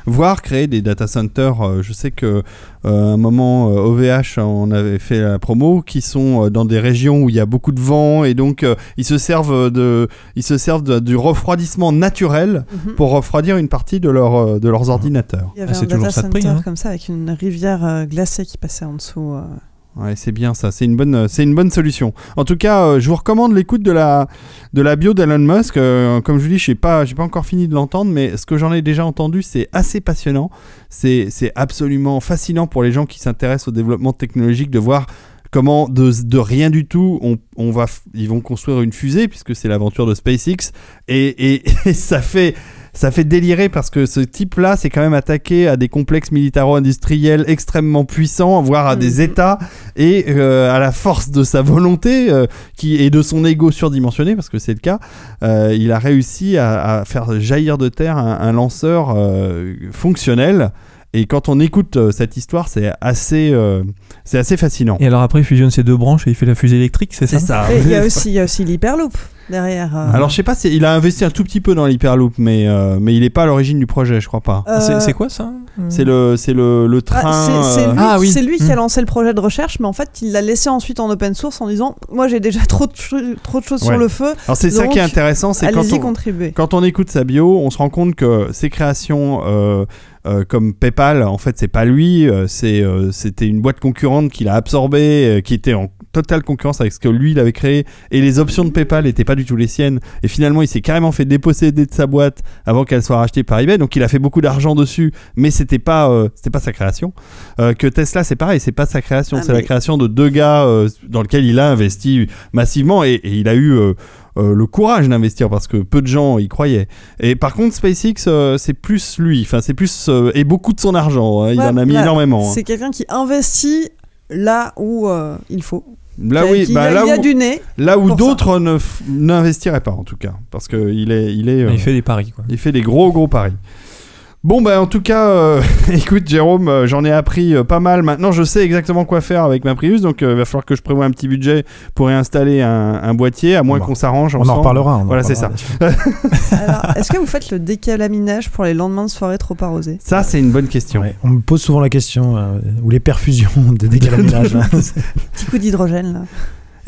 Voire créer des data centers. euh, je sais que euh, à un moment, euh, OVH, on avait fait la promo, qui sont euh, dans des régions où il y a beaucoup de vent et donc euh, ils se servent de, ils se servent de- du refroidissement naturel Mhm. pour refroidir une partie de, leur, euh, de leurs ordinateurs. Il y avait Ah, c'est un data toujours ça de center prix, hein. comme ça avec une rivière euh, glacée qui passait en dessous. Euh. C'est bien ça, c'est une bonne, c'est une bonne solution. En tout cas, euh, je vous recommande l'écoute de la, de la bio d'Elon Musk. Euh, comme je vous dis, je sais pas, j'ai pas encore fini de l'entendre, mais ce que j'en ai déjà entendu, c'est assez passionnant. C'est, c'est absolument fascinant pour les gens qui s'intéressent au développement technologique de voir comment de, rien du tout, on, on va, ils vont construire une fusée puisque c'est l'aventure de SpaceX et, et ça fait. Ça fait délirer parce que ce type-là, c'est quand même attaqué à des complexes militaro-industriels extrêmement puissants, voire à des Mhm. États et euh, à la force de sa volonté euh, qui, et de son ego surdimensionné, parce que c'est le cas, euh, il a réussi à, à faire jaillir de terre un, un lanceur fonctionnel. Et quand on écoute euh, cette histoire, c'est assez, euh, c'est assez fascinant. Et alors après, il fusionne ces deux branches et il fait la fusée électrique, c'est ça C'est ça. Et il y a aussi, il y a aussi l'Hyperloop derrière. euh. Alors je sais pas, si il a investi un tout petit peu dans l'Hyperloop, mais euh, mais il est pas à l'origine du projet, je crois pas. Euh, C'est- quoi ça C'est le c'est le, le train. ah, c'est- euh, lui, Ah oui. qui a Hmm. lancé le projet de recherche, mais en fait, il l'a laissé ensuite en open source en disant Moi, j'ai déjà trop de, cho- trop de choses Ouais. sur le feu, Alors c'est ça qui est intéressant, c'est quand allez-y on, contribuer. Quand on écoute sa bio, on se rend compte que ses créations euh, comme PayPal, en fait, c'est pas lui, euh, c'est euh, c'était une boîte concurrente qu'il a absorbée, qui était en totale concurrence avec ce que lui il avait créé, et les options de PayPal n'étaient pas du tout les siennes. Et finalement, il s'est carrément fait déposséder de sa boîte avant qu'elle soit rachetée par eBay. Donc, il a fait beaucoup d'argent dessus, mais c'était pas c'était pas sa création. Que Tesla, c'est pareil, c'est pas sa création, Ah, c'est la création de deux gars dans lequel il a investi massivement et, et il a eu euh, le courage d'investir parce que peu de gens y croyaient. Et par contre, SpaceX, euh, c'est plus lui, enfin c'est plus euh, et beaucoup de son argent. hein, il Ouais, en a mis là, énormément. hein. C'est quelqu'un qui investit là où euh, il faut. Là oui, bah, il là y a où, du nez. là où d'autres n'investiraient pas en tout cas, parce que il est, il est, euh, Il fait des paris, quoi. il fait des gros gros paris. Bon bah en tout cas, euh, écoute Jérôme, euh, j'en ai appris euh, pas mal. Maintenant, je sais exactement quoi faire avec ma Prius, donc euh, il va falloir que je prévoie un petit budget pour réinstaller un, un boîtier, à moins Bon, qu'on s'arrange. On en reparlera. on Voilà, c'est là-dessus. Alors, est-ce que vous faites le décalaminage pour les lendemains de soirée trop arrosés? Ça, c'est une bonne question. Ouais, on me pose souvent la question, euh, ou les perfusions de décalaminage. Petit coup d'hydrogène là.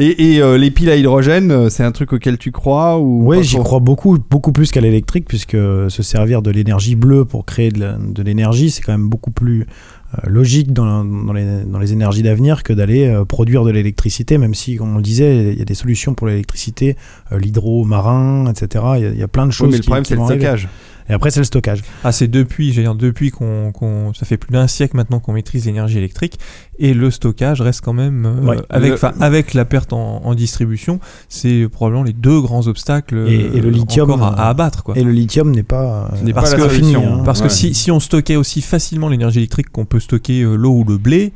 Et, et, euh, les piles à hydrogène, euh, c'est un truc auquel tu crois ou Oui, j'y crois beaucoup, beaucoup plus qu'à l'électrique, puisque se servir de l'énergie bleue pour créer de l'énergie, c'est quand même beaucoup plus euh, logique dans, dans les, dans les énergies d'avenir que d'aller euh, produire de l'électricité, même si, comme on le disait, il y a des solutions pour l'électricité, euh, l'hydro-marin, etc. Il y, a, il y a plein de Oui, choses mais le qui, problème, c'est le arriver. Et après, c'est le stockage. Ah, c'est depuis, j'allais dire, depuis qu'on, qu'on- ça fait plus d'un siècle maintenant qu'on maîtrise l'énergie électrique et le stockage reste quand même, euh, Ouais. avec, Le- avec la perte en, en distribution, c'est probablement les deux grands obstacles Et- et le euh, lithium, encore à, à euh, abattre, quoi. Et le lithium n'est pas, euh, N'est pas Parce la que- solution. fini, hein. Parce Ouais. que si, si on stockait aussi facilement l'énergie électrique qu'on peut stocker euh, l'eau ou le blé,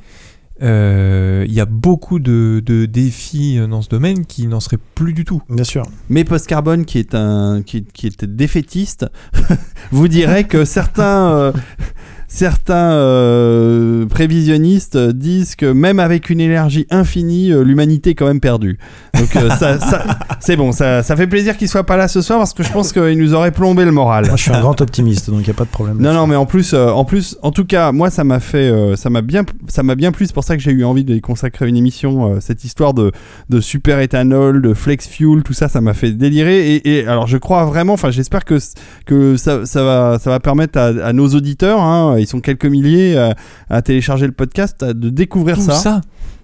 euh, il y a beaucoup de, de défis euh, dans ce domaine qui n'en seraient plus du tout. Bien sûr. Mais Post Carbone, qui est un qui, qui était défaitiste, vous dirait que certains euh, certains euh, prévisionnistes disent que même avec une énergie infinie, euh, l'humanité est quand même perdue. Donc euh, ça, ça- c'est bon, ça, ça fait plaisir qu'il soit pas là ce soir parce que je pense qu'il nous aurait plombé le moral. Moi, je suis un grand optimiste, donc il n'y a pas de problème. Non, non, mais en plus, euh, en plus, en tout cas, moi, ça m'a fait, euh, ça m'a bien, ça m'a bien plu. C'est pour ça que j'ai eu envie de consacrer une émission. euh, cette histoire de, de super éthanol, de flex fuel, tout ça, ça m'a fait délirer. Et, et alors, je crois vraiment, enfin, j'espère que que ça, ça va, ça va permettre à, à nos auditeurs, hein, ils sont quelques milliers à, à télécharger le podcast, à- de découvrir Tout ça. ça,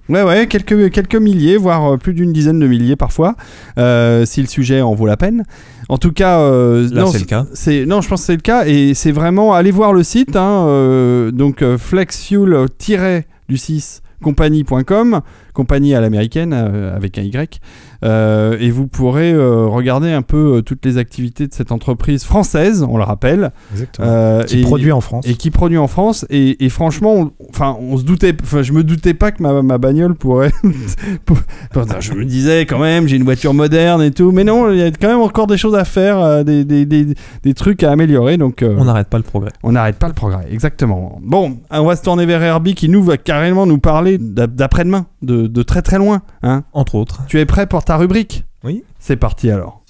Ouais, ouais, quelques, quelques milliers, voire euh, plus d'une dizaine de milliers parfois, euh, si le sujet en vaut la peine. En tout cas, euh, Là, non, c'est le cas. c'est non, je pense que c'est le cas et c'est vraiment allez voir le site, hein, euh, donc euh, flexfuel du 6 compagnie.com, compagnie à l'américaine euh, avec un Y. Euh, et vous pourrez euh, regarder un peu euh, toutes les activités de cette entreprise française, on le rappelle. Exactement. Euh, qui et- produit en France. et qui produit en France et, et franchement on, enfin on se doutait enfin je me doutais pas que ma, ma bagnole pourrait pour- pour- je me disais quand même j'ai une voiture moderne et tout mais non il y a quand même encore des choses à faire euh, des, des, des, des trucs à améliorer donc euh, On n'arrête pas le progrès. on n'arrête pas le progrès exactement bon on va se tourner vers Herbie qui nous va carrément nous parler d'a- d'après-demain de, de très très loin hein Entre autres. tu es prêt pour ta rubrique? Oui. c'est parti alors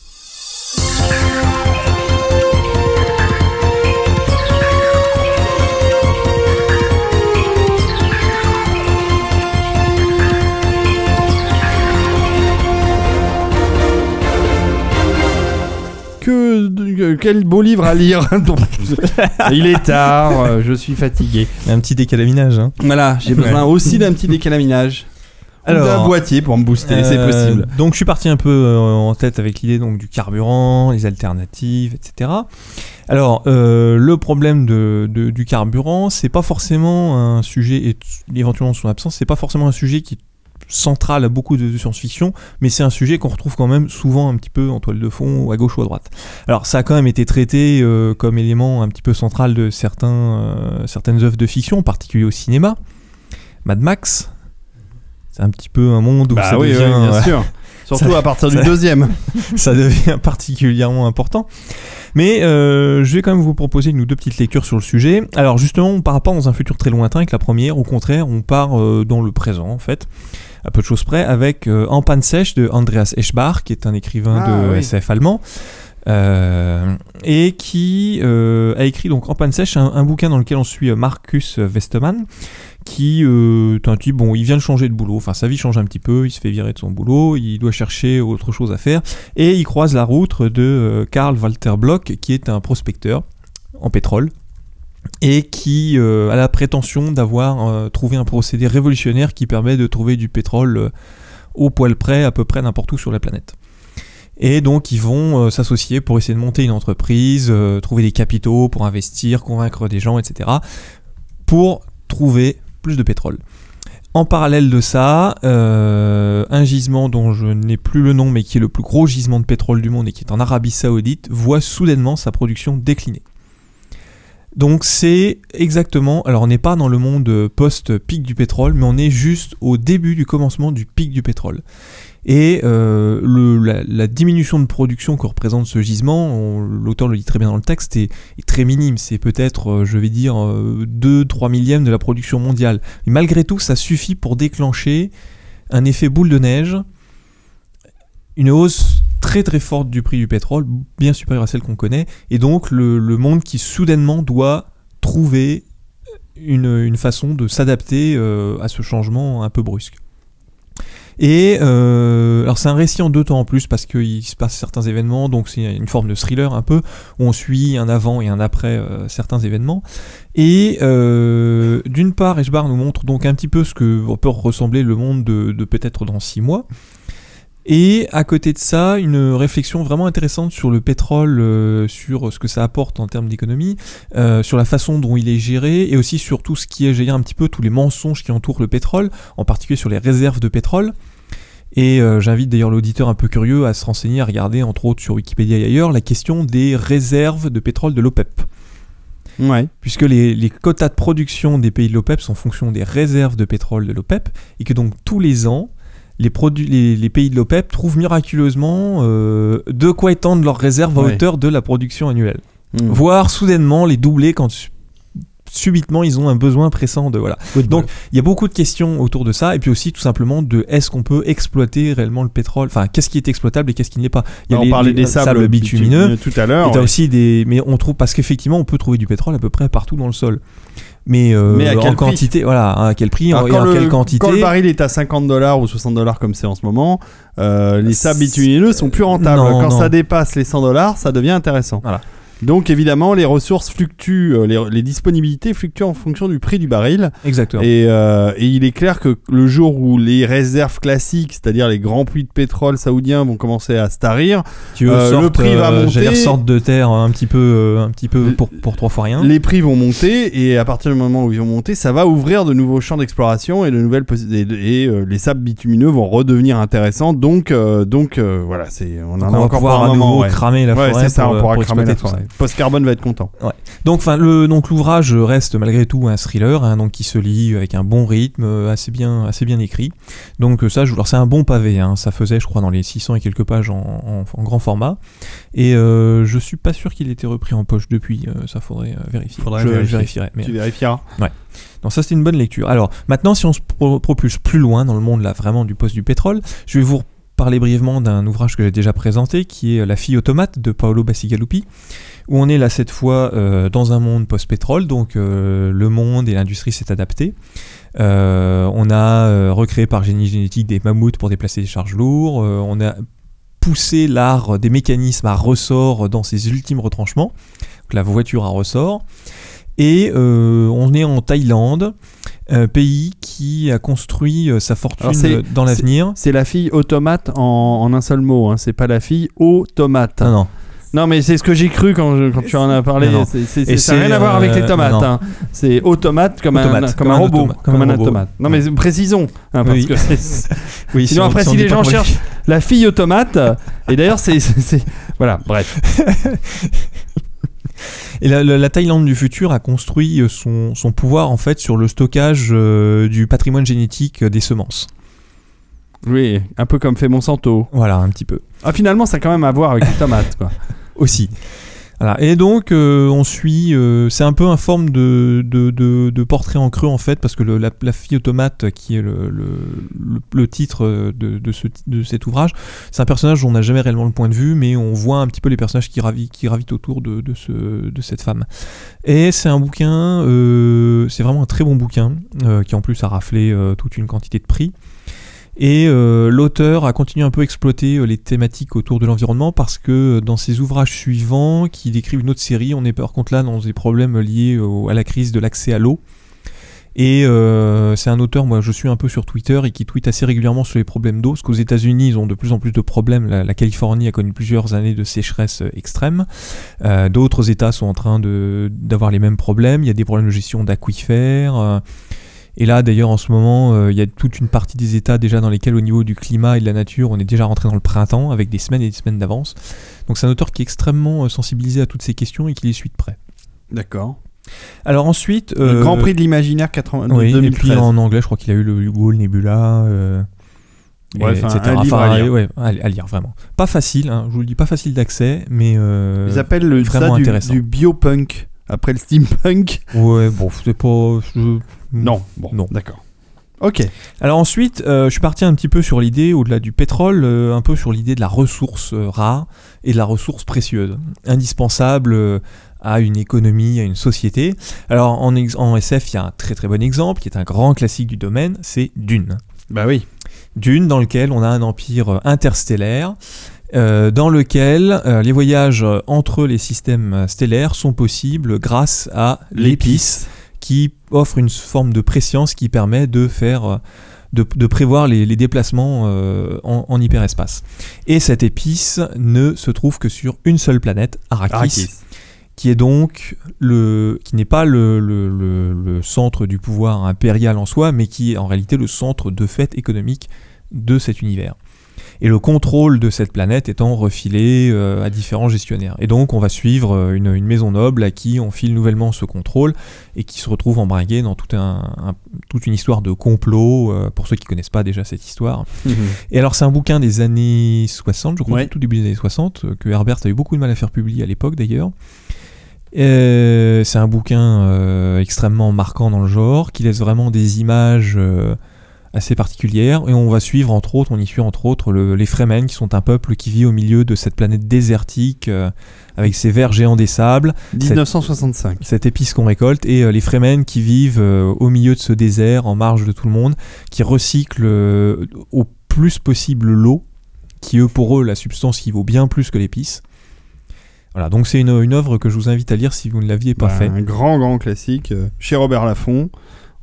que quel beau livre à lire il est tard euh, je suis fatigué Un petit décalaminage. Hein. voilà j'ai besoin aussi d'un petit décalaminage alors d'un boîtier pour me booster c'est Euh, possible Donc je suis parti un peu euh, en tête avec l'idée donc du carburant, les alternatives, etc. Alors euh, le problème de, de- du carburant, c'est pas forcément un sujet et éventuellement son absence, c'est pas forcément un sujet qui est central à beaucoup de, de science-fiction, mais c'est un sujet qu'on retrouve quand même souvent un petit peu en toile de fond, ou à gauche ou à droite. Alors ça a quand même été traité comme élément un petit peu central de certains, certaines œuvres de fiction, en particulier au cinéma. Mad Max, c'est un petit peu un monde où bah ça oui, oui, devient bien ouais, sûr surtout Ça- à partir du ça- deuxième ça devient particulièrement important. Mais euh, je vais quand même vous proposer une ou deux petites lectures sur le sujet. Alors justement, on part pas dans un futur très lointain avec la première, au contraire, on part euh, dans le présent en fait, à peu de choses près, avec euh, En panne sèche de Andreas Eschbach, qui est un écrivain Ah, de oui. SF allemand. euh, et qui euh, a écrit donc en panne sèche un, un bouquin dans lequel on suit euh, Marcus Westermann qui euh, est un type bon il vient de changer de boulot enfin sa vie change un petit peu il se fait virer de son boulot il doit chercher autre chose à faire et il croise la route de euh, Karl Walter Bloch, qui est un prospecteur en pétrole, et qui euh, a la prétention d'avoir euh, trouvé un procédé révolutionnaire qui permet de trouver du pétrole au poil près, à peu près n'importe où sur la planète. Et donc ils vont s'associer pour essayer de monter une entreprise, trouver des capitaux pour investir, convaincre des gens, etc. pour trouver plus de pétrole. En parallèle de ça, euh, un gisement dont je n'ai plus le nom, mais qui est le plus gros gisement de pétrole du monde et qui est en Arabie Saoudite, voit soudainement sa production décliner. Donc c'est exactement, alors on n'est pas dans le monde euh, post-pic du pétrole, mais on est juste au début du commencement du pic du pétrole. Et euh, la, diminution de production que représente ce gisement, l'auteur le dit très bien dans le texte, est, très minime. C'est peut-être, euh, je vais dire, 2-3 millièmes de la production mondiale. Mais malgré tout, ça suffit pour déclencher un effet boule de neige, une hausse très très forte du prix du pétrole, bien supérieure à celle qu'on connaît, et donc le, monde qui soudainement doit trouver une, façon de s'adapter euh, à ce changement un peu brusque. Et euh, alors c'est un récit en deux temps en plus parce qu'il se passe certains événements, donc c'est une forme de thriller un peu où on suit un avant et un après euh, certains événements. Et euh, d'une part, Eshbar nous montre donc un petit peu ce que peut ressembler le monde de, de peut-être dans six mois. Et à côté de ça, une réflexion vraiment intéressante sur le pétrole, euh, sur ce que ça apporte en termes d'économie, euh, sur la façon dont il est géré, et aussi sur tout ce qui est géré un petit peu, tous les mensonges qui entourent le pétrole, en particulier sur les réserves de pétrole. Et euh, j'invite d'ailleurs l'auditeur un peu curieux à se renseigner, à regarder entre autres sur Wikipédia et ailleurs, la question des réserves de pétrole de l'OPEP ouais puisque les, les quotas de production des pays de l'OPEP sont en fonction des réserves de pétrole de l'OPEP, et que donc tous les ans, les, produ- les, les pays de l'OPEP trouvent miraculeusement euh, de quoi étendre leurs réserves à Ouais. hauteur de la production annuelle. Mm. Voire soudainement les doubler quand subitement ils ont un besoin pressant de... Voilà. Donc il y a beaucoup de questions autour de ça, et puis aussi tout simplement de est-ce qu'on peut exploiter réellement le pétrole, enfin qu'est-ce qui est exploitable et qu'est-ce qui ne l'est pas? Il y a on les- parlait les des sables, bitumineux, tout à l'heure ouais. aussi des, mais on trouve parce qu'effectivement on peut trouver du pétrole à peu près partout dans le sol. Mais, euh, Mais à quel en prix? quantité, voilà, à quel prix Alors, et en le, quelle quantité. quand le baril est à 50 dollars ou 60 dollars comme c'est en ce moment, euh, les sables bitumineux sont plus rentables. Non, quand non. ça dépasse les 100 dollars, ça devient intéressant. Donc évidemment, les ressources fluctuent, euh, les, les disponibilités fluctuent en fonction du prix du baril. Exactement. Et, euh, et il est clair que le jour où les réserves classiques, c'est-à-dire les grands puits de pétrole saoudiens, vont commencer à se tarir, Tu veux, euh, le prix va monter. dire, sorte de terre un petit peu, un petit peu pour, pour trois fois rien. les prix vont monter et à partir du moment où ils vont monter, ça va ouvrir de nouveaux champs d'exploration et de nouvelles et, et, euh, les sables bitumineux vont redevenir intéressants. Donc donc, euh, donc euh, voilà, c'est on en a on va encore pouvoir pour un à nouveau moment. ouais. cramer la Ouais, forêt c'est ça, pour, on pourra pour cramer la exploiter forêt. Post-carbone va être content. Donc, enfin, le donc l'ouvrage reste malgré tout un thriller, hein, donc qui se lit avec un bon rythme, euh, assez bien, assez bien écrit. Donc euh, ça, je c'est un bon pavé. Hein, ça faisait, je crois, dans les 600 et quelques pages en, en- en grand format. Et euh, je suis pas sûr qu'il ait été repris en poche depuis. euh, ça faudrait euh, vérifier. Faudrait je, je vérifier. vérifierai. Mais Tu vérifieras. donc ça, c'était une bonne lecture. Alors maintenant, si on se pro- propulse plus loin dans le monde là, vraiment du poste du pétrole, je vais vous parler brièvement d'un ouvrage que j'ai déjà présenté, qui est La fille automate de Paolo Bacigalupi, où on est là cette fois euh, dans un monde post-pétrole, donc euh, le monde et l'industrie s'est adapté. Euh, on a recréé par génie génétique des mammouths pour déplacer des charges lourdes, on a poussé l'art des mécanismes à ressort dans ses ultimes retranchements, donc la voiture à ressort. Et on est en Thaïlande, un pays qui a construit sa fortune dans l'avenir. C'est la fille automate en, en un seul mot. Hein. C'est pas la fille automate. Non, non. Non, mais c'est ce que j'ai cru quand, je- quand tu en as parlé. Non. C'est- ça n'a rien à voir avec les euh, tomates. non. hein. C'est automate comme, un, comme un robot, automate, comme, un robot. automate. Non, mais précisons. hein, parce Oui. que Oui, Sinon, on- après, si les gens cherchent la fille automate, et d'ailleurs, c'est. Voilà, bref. Et la, la- la Thaïlande du futur a construit euh, son, son pouvoir en fait sur le stockage euh, du patrimoine génétique des semences. Oui, un peu comme fait Monsanto. Voilà, un petit peu. Ah, finalement, ça a quand même à voir avec les tomates, quoi. Aussi. Et donc, euh, on suit. euh, c'est un peu un forme de, de, portrait en creux, en fait, parce que la, fille automate, qui est le, le, titre de, ce, de cet ouvrage, c'est un personnage dont on n'a jamais réellement le point de vue, mais on voit un petit peu les personnages qui, ravi- qui autour de, de, ce, de cette femme. Et c'est un bouquin, euh, c'est vraiment un très bon bouquin, qui en plus a raflé toute une quantité de prix. Et euh, l'auteur a continué un peu à exploiter euh, les thématiques autour de l'environnement parce que euh, dans ses ouvrages suivants, qui décrivent une autre série, on est par contre là dans des problèmes liés à la crise de l'accès à l'eau. Et c'est un auteur, moi je suis un peu sur Twitter et qui tweet assez régulièrement sur les problèmes d'eau, parce qu'aux États-Unis ils ont de plus en plus de problèmes. La, Californie a connu plusieurs années de sécheresse extrême. D'autres États sont en train d'avoir les mêmes problèmes. Il y a des problèmes de gestion d'aquifères. Et là, d'ailleurs, en ce moment, euh, il y a toute une partie des États déjà dans lesquels, au niveau du climat et de la nature, on est déjà rentré dans le printemps avec des semaines et des semaines d'avance. Donc, c'est un auteur qui est extrêmement euh, sensibilisé à toutes ces questions et qui les suit de près. D'accord. Alors ensuite, Le euh, Grand Prix de l'imaginaire 80 de oui, et 2013. puis en anglais, je crois qu'il a eu le Hugo, le Nebula. euh, et Ouais, enfin, etc. un livre Enfin, à lire. ouais, à, lire vraiment. Pas facile, hein, je vous le dis, pas facile d'accès, mais euh, Ils appellent le, ça vraiment du, intéressant. du biopunk. Après le steampunk. ouais, bon, c'est pas. je- Non, bon, Non. d'accord. Ok. Alors ensuite, euh, je suis parti un petit peu sur l'idée, au-delà du pétrole, euh, un peu sur l'idée de la ressource euh, rare et de la ressource précieuse, indispensable euh, à une économie, à une société. Alors en, ex- en SF, il y a un très très bon exemple, qui est un grand classique du domaine, c'est Dune. Bah oui. Dune, dans lequel on a un empire interstellaire, euh, dans lequel euh, les voyages entre les systèmes stellaires sont possibles grâce à l'épice qui offre une forme de préscience qui permet de faire euh, de, de prévoir les, les déplacements euh, en, en hyperespace. Et cette épice ne se trouve que sur une seule planète, Arrakis, Arrakis. qui est donc le qui n'est pas le, le- le- le centre du pouvoir impérial en soi, mais qui est en réalité le centre de fait économique de cet univers. Et le contrôle de cette planète étant refilé euh, à différents gestionnaires. Et donc on va suivre euh, une, une maison noble à qui on file nouvellement ce contrôle et qui se retrouve embringuée dans tout un- un- toute une histoire de complot, euh, pour ceux qui connaissent pas déjà cette histoire. Et alors c'est un bouquin des années 60, je crois, Ouais. tout début des années 60, euh, que Herbert a eu beaucoup de mal à faire publier à l'époque d'ailleurs. C'est un bouquin euh, extrêmement marquant dans le genre, qui laisse vraiment des images euh, assez particulières. Et on va suivre, entre autres, on y suit entre autres le- les Fremen, qui sont un peuple qui vit au milieu de cette planète désertique, euh, avec ses vers géants des sables, 1965. cette épice qu'on récolte, et euh, les Fremen qui vivent euh, au milieu de ce désert, en marge de tout le monde, qui recyclent au plus possible l'eau, qui eux, pour eux, la substance qui vaut bien plus que l'épice. Voilà, donc c'est une, une œuvre que je vous invite à lire si vous ne l'aviez pas Bah, fait. Un grand, grand classique chez Robert Laffont.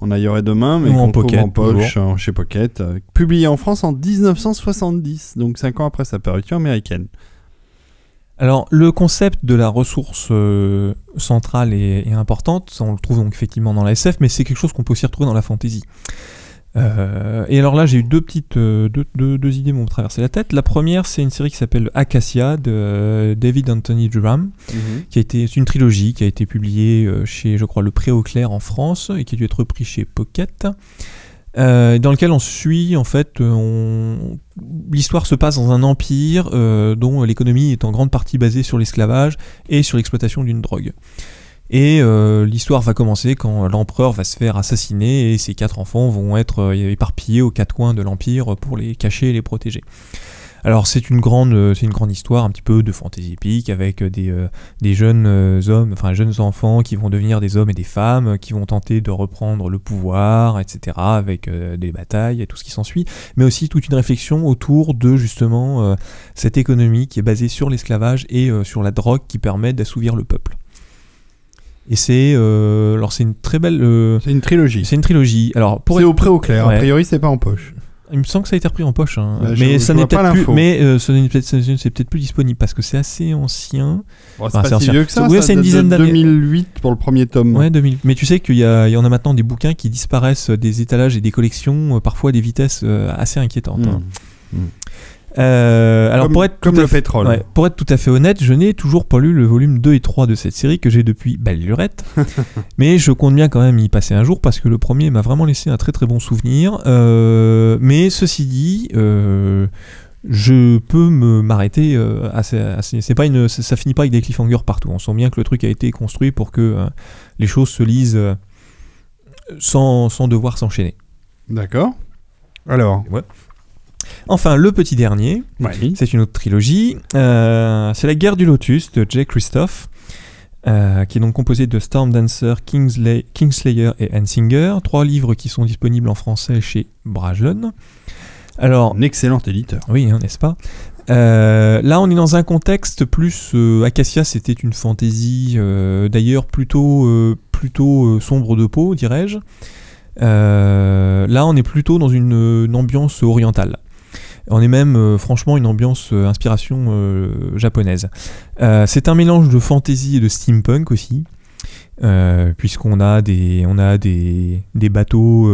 On aillerait demain, mais Ou en pocket, en poche euh, chez Pocket. euh, publié en France en 1970, donc 5 ans après sa parution américaine. Alors, le concept de la ressource euh, centrale est, est importante, on le trouve donc effectivement dans la SF, mais c'est quelque chose qu'on peut aussi retrouver dans la fantasy. Euh, et alors là, j'ai eu deux petites euh, deux, deux- deux idées m'ont traversé la tête. La première, c'est une série qui s'appelle Acacia de euh, David Anthony Durham, qui a été c'est une trilogie qui a été publiée chez, je crois, le Pré au Clair en France et qui a dû être repris chez Pocket. dans lequel on suit en fait, on- l'histoire se passe dans un empire dont l'économie est en grande partie basée sur l'esclavage et sur l'exploitation d'une drogue. Et euh, l'histoire va commencer quand l'empereur va se faire assassiner et ses quatre enfants vont être euh, éparpillés aux quatre coins de l'empire pour les cacher et les protéger. Alors c'est une grande, euh, c'est une grande histoire un petit peu de fantaisie épique avec des, jeunes hommes, enfin jeunes enfants qui vont devenir des hommes et des femmes, qui vont tenter de reprendre le pouvoir, etc. Avec des batailles et tout ce qui s'ensuit, mais aussi toute une réflexion autour de justement cette économie qui est basée sur l'esclavage et sur la drogue qui permet d'assouvir le peuple. Et c'est, euh, alors c'est une très belle, euh, C'est une trilogie. c'est une trilogie. Alors pour C'est être- au pré au clair. Ouais. A priori, c'est pas en poche. il me semble que ça a été repris en poche, hein. Bah, je- mais je ça vois n'est pas peut-être plus, l'info. mais euh, ce n'est peut-être c'est c'est peut-être plus disponible parce que c'est assez ancien. Bon, c'est Enfin, pas c'est si ancien. vieux que ça. Ouais, ça c'est une date de dizaine d'années. 2008 pour le premier tome. Ouais, 2000. Mais tu sais qu'il y, a- il y en a maintenant des bouquins qui disparaissent des étalages et des collections, euh, parfois à des vitesses euh, assez inquiétantes. Mm. hein. Euh, alors Comme- pour être comme tout à le fait- pétrole. ouais, pour être tout à fait honnête, je n'ai toujours pas lu le volume 2 et 3 de cette série que j'ai depuis belle lurette. mais je compte bien quand même y passer un jour parce que le premier m'a vraiment laissé un très très bon souvenir. Euh, mais ceci dit, euh, je peux me m'arrêter euh, assez, assez- c'est pas une ça, ça finit pas avec des cliffhangers partout. On sent bien que le truc a été construit pour que euh, les choses se lisent euh, sans, sans devoir s'enchaîner. D'accord. Alors. Enfin, le petit dernier, Oui. c'est une autre trilogie. Euh, c'est La guerre du Lotus de Jay Christophe, euh, qui est donc composé de Storm Dancer, Kingsley- Kingslayer et Hansinger. Trois livres qui sont disponibles en français chez Brajlon. Alors, Un excellent éditeur. oui, hein, n'est-ce pas? Euh, Là, on est dans un contexte plus. euh, Acacia, c'était une fantaisie, euh, d'ailleurs, plutôt, plutôt sombre de peau, dirais-je. Là, on est plutôt dans une, une ambiance orientale. On est même, euh, franchement, une ambiance euh, inspiration euh, japonaise. C'est un mélange de fantasy et de steampunk aussi, puisqu'on a des, on a des, des bateaux.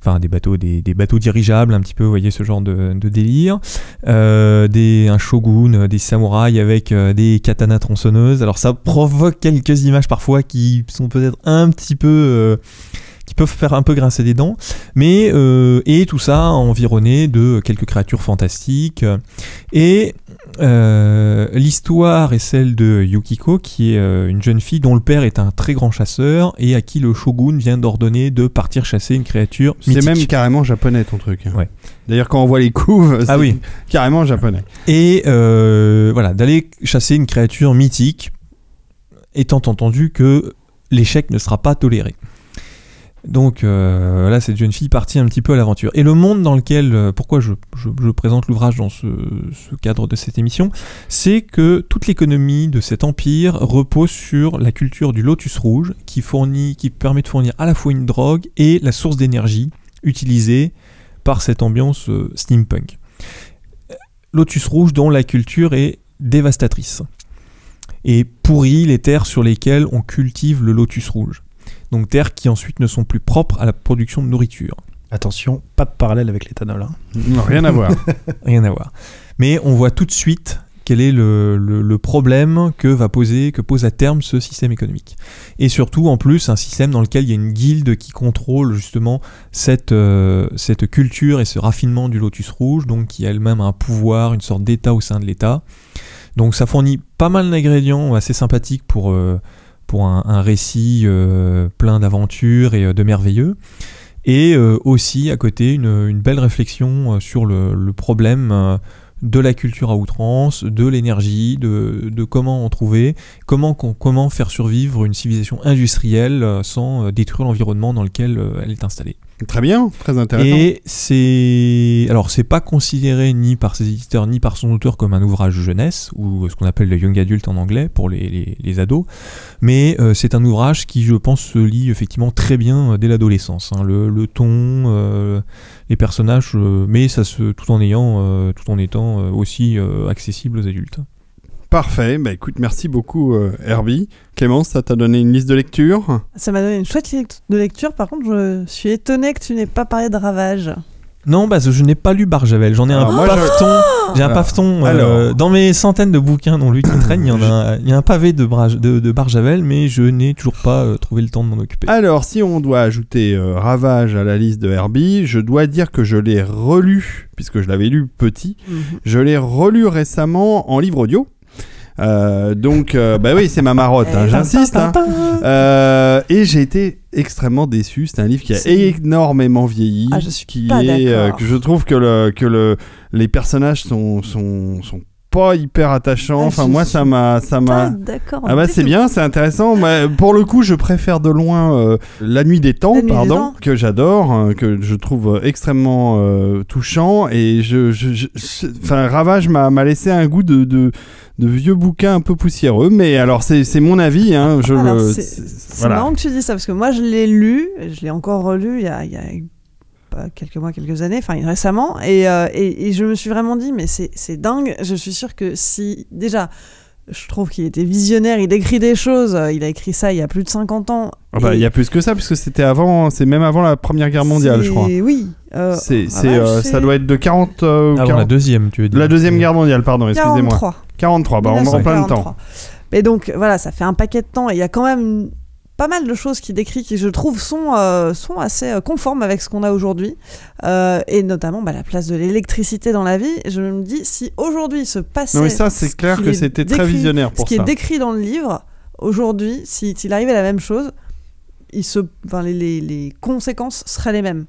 Enfin, des bateaux, des, des bateaux dirigeables, un petit peu, vous voyez, ce genre de, délire. Des, un shogun, des samouraïs avec des katanas tronçonneuses. Alors, ça provoque quelques images parfois qui sont peut-être un petit peu. Qui peuvent faire un peu grincer des dents. Mais, euh, et tout ça environné de quelques créatures fantastiques. Et euh, l'histoire est celle de Yukiko, qui est euh, une jeune fille dont le père est un très grand chasseur et à qui le shogun vient d'ordonner de partir chasser une créature C'est même carrément japonais ton truc. Ouais. D'ailleurs, quand on voit les couves, c'est Ah oui. carrément japonais. Et voilà, d'aller chasser une créature mythique, étant entendu que l'échec ne sera pas toléré. Donc euh, là, cette jeune fille partie un petit peu à l'aventure. Et le monde dans lequel, euh, pourquoi je, présente l'ouvrage dans ce, ce cadre de cette émission, c'est que toute l'économie de cet empire repose sur la culture du lotus rouge, qui fournit, qui permet de fournir à la fois une drogue et la source d'énergie utilisée par cette ambiance euh, steampunk. Lotus rouge dont la culture est dévastatrice et pourrit les terres sur lesquelles on cultive le lotus rouge. Donc terres qui ensuite ne sont plus propres à la production de nourriture. Attention, pas de parallèle avec l'éthanol. hein. Non, Rien à voir. Rien à voir. Mais on voit tout de suite quel est le, le- le problème que va poser, que pose à terme ce système économique. Et surtout, en plus, un système dans lequel il y a une guilde qui contrôle justement cette, euh, cette culture et ce raffinement du lotus rouge, donc qui a elle-même un pouvoir, une sorte d'état au sein de l'état. Donc ça fournit pas mal d'ingrédients assez sympathiques pour, euh, pour un, récit euh, plein d'aventures et euh, de merveilleux. Et euh, aussi à côté une, belle réflexion sur le, problème de la culture à outrance, de l'énergie, de, comment en trouver, comment, faire survivre une civilisation industrielle sans détruire l'environnement dans lequel elle est installée. Très bien, très intéressant. Et c'est alors c'est pas considéré ni par ses éditeurs ni par son auteur comme un ouvrage jeunesse ou ce qu'on appelle le young adult en anglais pour les, les, ados, mais euh, c'est un ouvrage qui je pense se lit effectivement très bien euh, dès l'adolescence. hein. Le, ton, euh, les personnages, mais ça se tout en ayant tout en étant aussi accessible aux adultes. Parfait, bah écoute, merci beaucoup euh, Herbie. Clémence, ça t'a donné une liste de lecture Ça m'a donné une chouette lect- de lecture. Par contre, je suis étonné que tu n'aies pas parlé de Ravage. Non, parce que je n'ai pas lu Barjavel. J'en ai un je- paveton. J'ai un Alors, paveton. euh, alors. dans mes centaines de bouquins non lus qui traînent, il y en a, un- il y a un pavé de, Braj- de, de Barjavel, mais je n'ai toujours pas euh, trouvé le temps de m'en occuper. Alors, si on doit ajouter euh, Ravage à la liste de Herbie, je dois dire que je l'ai relu, puisque je l'avais lu petit, je l'ai relu récemment en livre audio. Euh, donc, euh, bah oui, c'est ma marotte, hein, Eh, j'insiste. hein. Euh, et j'ai été extrêmement déçu. C'est un livre qui a énormément vieilli. Ah, je suis qui pas est, euh, que je trouve que, le, que le, les personnages sont, sont, sont pas hyper attachants. Ah, enfin, moi, ça m'a. ça m'a- d'accord. ah bah c'est bien, c'est intéressant. Mais pour le coup, je préfère de loin euh, La Nuit des Temps, des pardon, Temps. que j'adore, euh, que je trouve extrêmement euh, touchant. Et je, je, je- Ravage m'a laissé un goût de, de, de vieux bouquin un peu poussiéreux. Mais alors, c'est mon avis. Hein, je C'est voilà. marrant que tu dis ça parce que moi je l'ai lu, je l'ai encore relu il y a, il y a pas quelques mois, quelques années, enfin récemment, et, euh, et, et je me suis vraiment dit mais c'est c'est dingue. Je suis sûre que si déjà je trouve qu'il était visionnaire, il écrit des choses, il a écrit ça il y a plus de 50 ans. Ah bah, et il y a plus que ça, puisque c'était avant, c'est même avant la Première Guerre mondiale, je crois. Oui. euh, C'est, ah bah, euh, c'est ça doit être de 40, euh, ou 40 la deuxième, tu veux dire. la Deuxième Guerre mondiale, pardon, excusez-moi. 43. 43, bah, on est en plein dedans. 1943. Mais donc voilà, ça fait un paquet de temps et il y a quand même pas mal de choses qui décrit qui je trouve sont, euh, sont assez euh, conformes avec ce qu'on a aujourd'hui Euh, et notamment bah, la place de l'électricité dans la vie. Je me dis si aujourd'hui se passait Non, mais ça, c'est ce clair qui que c'était très visionnaire ce pour qui ça. est décrit dans le livre aujourd'hui, si- s'il arrivait la même chose, il se, enfin, les, les- les conséquences seraient les mêmes.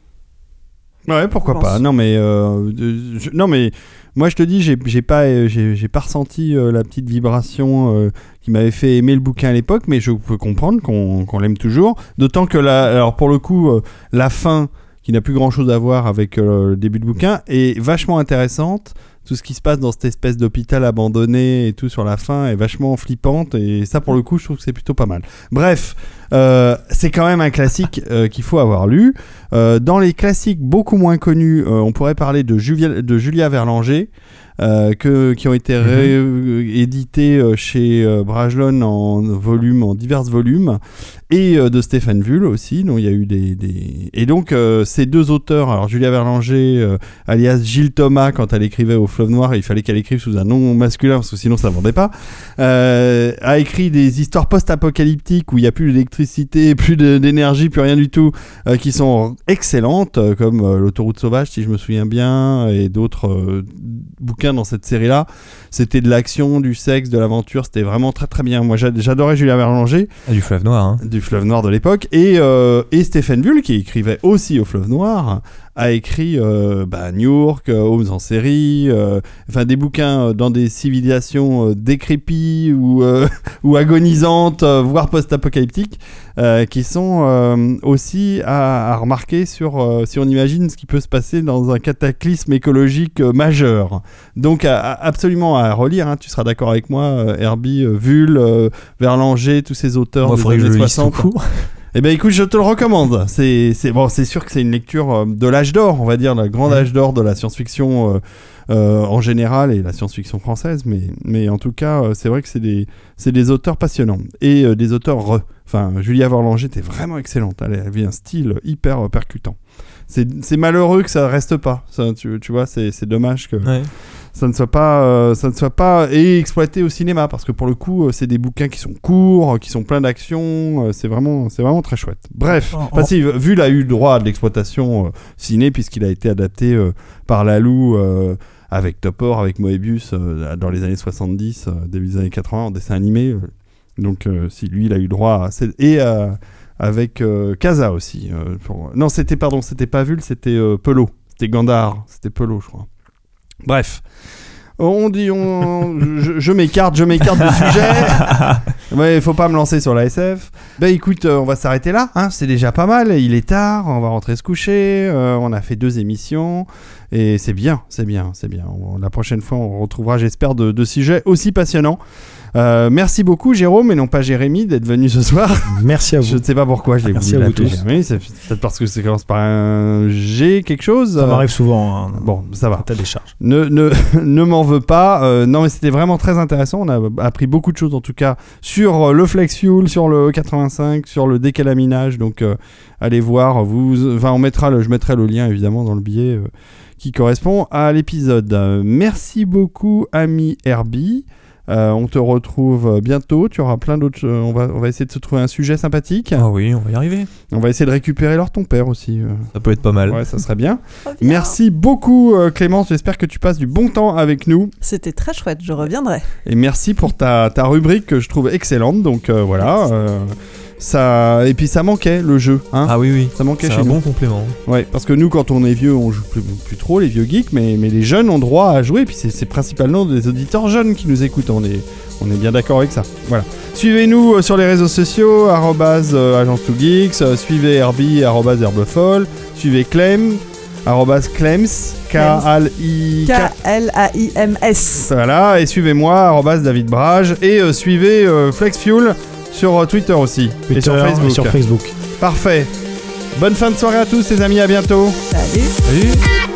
Ouais, pourquoi pas. Non, mais, euh, je- non, mais moi, je te dis, j'ai, pas, euh, j'ai, pas ressenti euh, la petite vibration euh, qui m'avait fait aimer le bouquin à l'époque, mais je peux comprendre qu'on, l'aime toujours. D'autant que, la, alors pour le coup, la fin, qui n'a plus grand chose à voir avec le début de bouquin, est vachement intéressante. Tout ce qui se passe dans cette espèce d'hôpital abandonné et tout sur la fin est vachement flippante et ça pour le coup je trouve que c'est plutôt pas mal. Bref, euh, c'est quand même un classique euh, qu'il faut avoir lu. Euh, dans les classiques beaucoup moins connus, on pourrait parler de de Julia Verlanger, euh, que, qui ont été réédités euh, chez euh, Brajlon en volume, en divers volumes, et de Stéphane Vull aussi. Donc il y a eu des, des... et donc euh, ces deux auteurs, alors Julia Verlanger, euh, alias Gilles Thomas, quand elle écrivait au Fleuve Noir, il fallait qu'elle écrive sous un nom masculin parce que sinon ça vendait pas. a écrit des histoires post-apocalyptiques où il n'y a plus d'électricité, plus d'énergie, plus rien du tout, qui sont excellentes, comme L'autoroute sauvage, si je me souviens bien, et d'autres euh, bouquins dans cette série-là. C'était de l'action, du sexe, de l'aventure, c'était vraiment très très bien. Moi j'a- j'adorais Julia Verlanger, Ah, du fleuve noir. Hein. du Fleuve Noir de l'époque, et, euh, et Stéphane Bull, qui écrivait aussi au Fleuve Noir, a écrit euh, bah, New York, euh, Homes en série, euh, enfin des bouquins dans des civilisations décrépies ou, ou agonisantes, voire post-apocalyptiques, qui sont aussi à, à remarquer sur si on imagine ce qui peut se passer dans un cataclysme écologique majeur. Donc à- à- absolument à relire, hein, tu seras d'accord avec moi, Herbie, Vull, Verlanger, tous ces auteurs Moi, des années le lise 60. Eh ben écoute, je te le recommande. C'est bon, c'est sûr que c'est une lecture euh, de l'âge d'or, on va dire, le grand Mhm. âge d'or de la science-fiction euh, euh, en général et la science-fiction française, mais mais en tout cas, c'est vrai que c'est des c'est des auteurs passionnants et euh, des auteurs re. Enfin, Julia Verlanger était vraiment excellente. Elle avait un style hyper percutant. C'est malheureux que ça reste pas. Ça, tu, tu vois, c'est c'est dommage que Ouais. Ça ne soit pas euh, ça ne soit pas et exploité au cinéma parce que pour le coup euh, c'est des bouquins qui sont courts euh, qui sont pleins d'action c'est vraiment c'est vraiment très chouette. Bref si, vu a eu le droit à de l'exploitation euh, ciné puisqu'il a été adapté par Lalou avec Topor avec Moebius dans les années 70 euh, début des années 80 en dessin animé donc si lui il a eu le droit à et avec euh, Kaza aussi euh, pour- non c'était pardon c'était pas Vul c'était euh, Pelot c'était Gandar c'était Pelot je crois Bref, on dit, on, je, m'écarte, je m'écarte du sujet. Ouais, faut pas me lancer sur la SF. Bah écoute, euh, on va s'arrêter là. Hein, c'est déjà pas mal. Il est tard. On va rentrer se coucher. euh, on a fait deux émissions et c'est bien, c'est bien, c'est bien. On- la prochaine fois, on retrouvera, j'espère, de, de sujets aussi passionnants. Euh, merci beaucoup, Jérôme, et non pas Jérémy, d'être venu ce soir. Merci à vous. Je ne sais pas pourquoi je l'ai Merci voulu à vous tous. Jérémy. C'est peut-être parce que ça commence par un G, quelque chose. Ça Euh, m'arrive souvent. hein, Bon, ça va. à ta décharge. Ne, ne, ne m'en veux pas. Euh, non, mais c'était vraiment très intéressant. On a appris beaucoup de choses, en tout cas, sur euh, le Flex Fuel, sur le 85, sur le décalaminage. Donc, euh, allez voir. Vous, enfin, on mettra le, je mettrai le lien, évidemment, dans le billet euh, qui correspond à l'épisode. Euh, merci beaucoup, ami Herbie. Euh, on te retrouve bientôt. Tu auras plein d'autres. on, va, on va essayer de se trouver un sujet sympathique. Ah oui, on va y arriver. On va essayer de récupérer leur ton père aussi. euh. Ça peut être pas mal. Ouais, ça serait bien. Reviens. Merci beaucoup, euh, Clémence. J'espère que tu passes du bon temps avec nous. C'était très chouette, je reviendrai. Et merci pour ta, ta rubrique que je trouve excellente. Donc euh, voilà. euh, ça... Et puis ça manquait le jeu. Hein Ah oui, oui. ça manquait C'est chez un nous. bon complément. Ouais, parce que nous, quand on est vieux, on joue plus, plus trop, les vieux geeks, mais, mais les jeunes ont droit à jouer. Et puis c'est c'est principalement des auditeurs jeunes qui nous écoutent. On est, on est bien d'accord avec ça. Voilà. Suivez-nous euh, sur les réseaux sociaux, arrobase euh, agence 2 geeks, euh, suivez Herbie, arrobase herbefol, suivez Clem, arrobase Clems. K-L-A-I-M-S. Voilà, et suivez-moi, arrobase David Brage, et euh, suivez euh, FlexFuel sur euh, Twitter aussi, et sur Facebook. sur Facebook. Parfait. Bonne fin de soirée à tous les amis, à bientôt. Salut. Salut